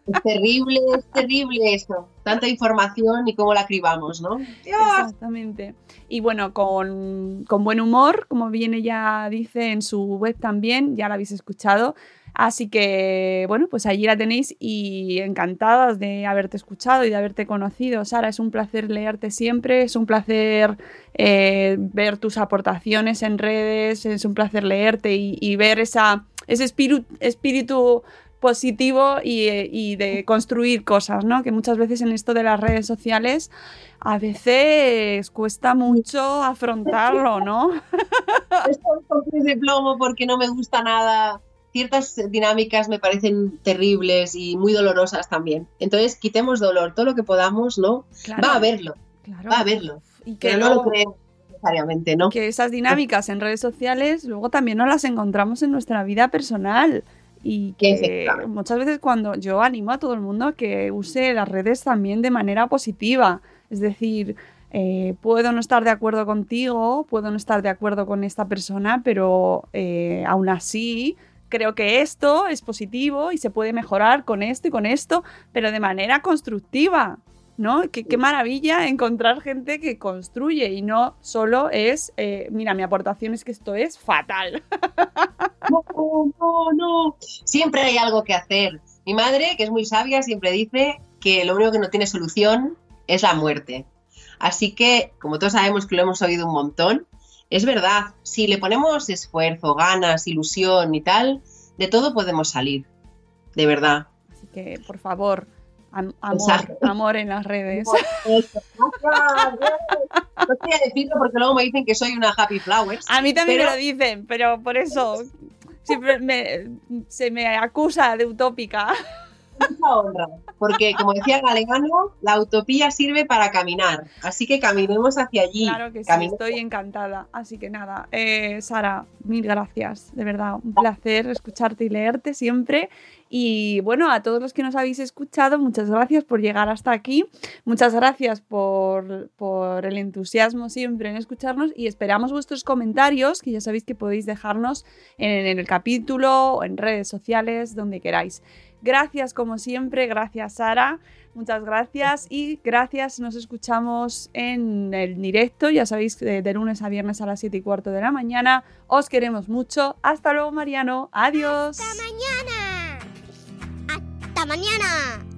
Es terrible, es terrible esto. Tanta información y cómo la cribamos, ¿no? Exactamente. Y bueno, con, con buen humor, como bien ella dice en su web también, ya la habéis escuchado. Así que, bueno, pues allí la tenéis y encantadas de haberte escuchado y de haberte conocido. Sara, es un placer leerte siempre, es un placer eh, ver tus aportaciones en redes, es un placer leerte y, ver esa, ese espíritu, positivo y, de construir cosas, ¿no? Que muchas veces en esto de las redes sociales a veces cuesta mucho afrontarlo, ¿no? Estoy de plomo porque no me gusta nada ciertas dinámicas me parecen terribles y muy dolorosas también. Entonces, quitemos dolor, todo lo que podamos, ¿no? Claro, va a verlo, claro. va a verlo. Y que pero no lo creo necesariamente, ¿no? Que esas dinámicas en redes sociales luego también no las encontramos en nuestra vida personal. Y que muchas veces cuando yo animo a todo el mundo a que use las redes también de manera positiva. Es decir, eh, puedo no estar de acuerdo contigo, puedo no estar de acuerdo con esta persona, pero eh, aún así creo que esto es positivo y se puede mejorar con esto y con esto, pero de manera constructiva, ¿no? Qué, qué maravilla encontrar gente que construye y no solo es, eh, mira, mi aportación es que esto es fatal. No, no, no. Siempre hay algo que hacer. Mi madre, que es muy sabia, siempre dice que lo único que no tiene solución es la muerte. Así que, como todos sabemos que lo hemos oído un montón, es verdad, si le ponemos esfuerzo, ganas, ilusión y tal, de todo podemos salir, de verdad. Así que, por favor, am amor, amor en las redes. No estoy a decirlo porque luego me dicen que soy una happy flowers. A mí también pero... me lo dicen, pero por eso siempre me, se me acusa de utópica. Mucha honra, porque como decía Galegano, la utopía sirve para caminar, así que caminemos hacia allí. Claro que sí, caminemos. estoy encantada. Así que nada, eh, Sara, mil gracias, de verdad, un placer escucharte y leerte siempre. Y bueno, a todos los que nos habéis escuchado, muchas gracias por llegar hasta aquí, muchas gracias por, por el entusiasmo siempre en escucharnos y esperamos vuestros comentarios, que ya sabéis que podéis dejarnos en, en el capítulo o en redes sociales, donde queráis. Gracias como siempre, gracias Sara, muchas gracias y gracias, nos escuchamos en el directo, ya sabéis, de, de, lunes a viernes a las 7 y cuarto de la mañana. Os queremos mucho. Hasta luego Mariano, adiós. Hasta mañana. Hasta mañana.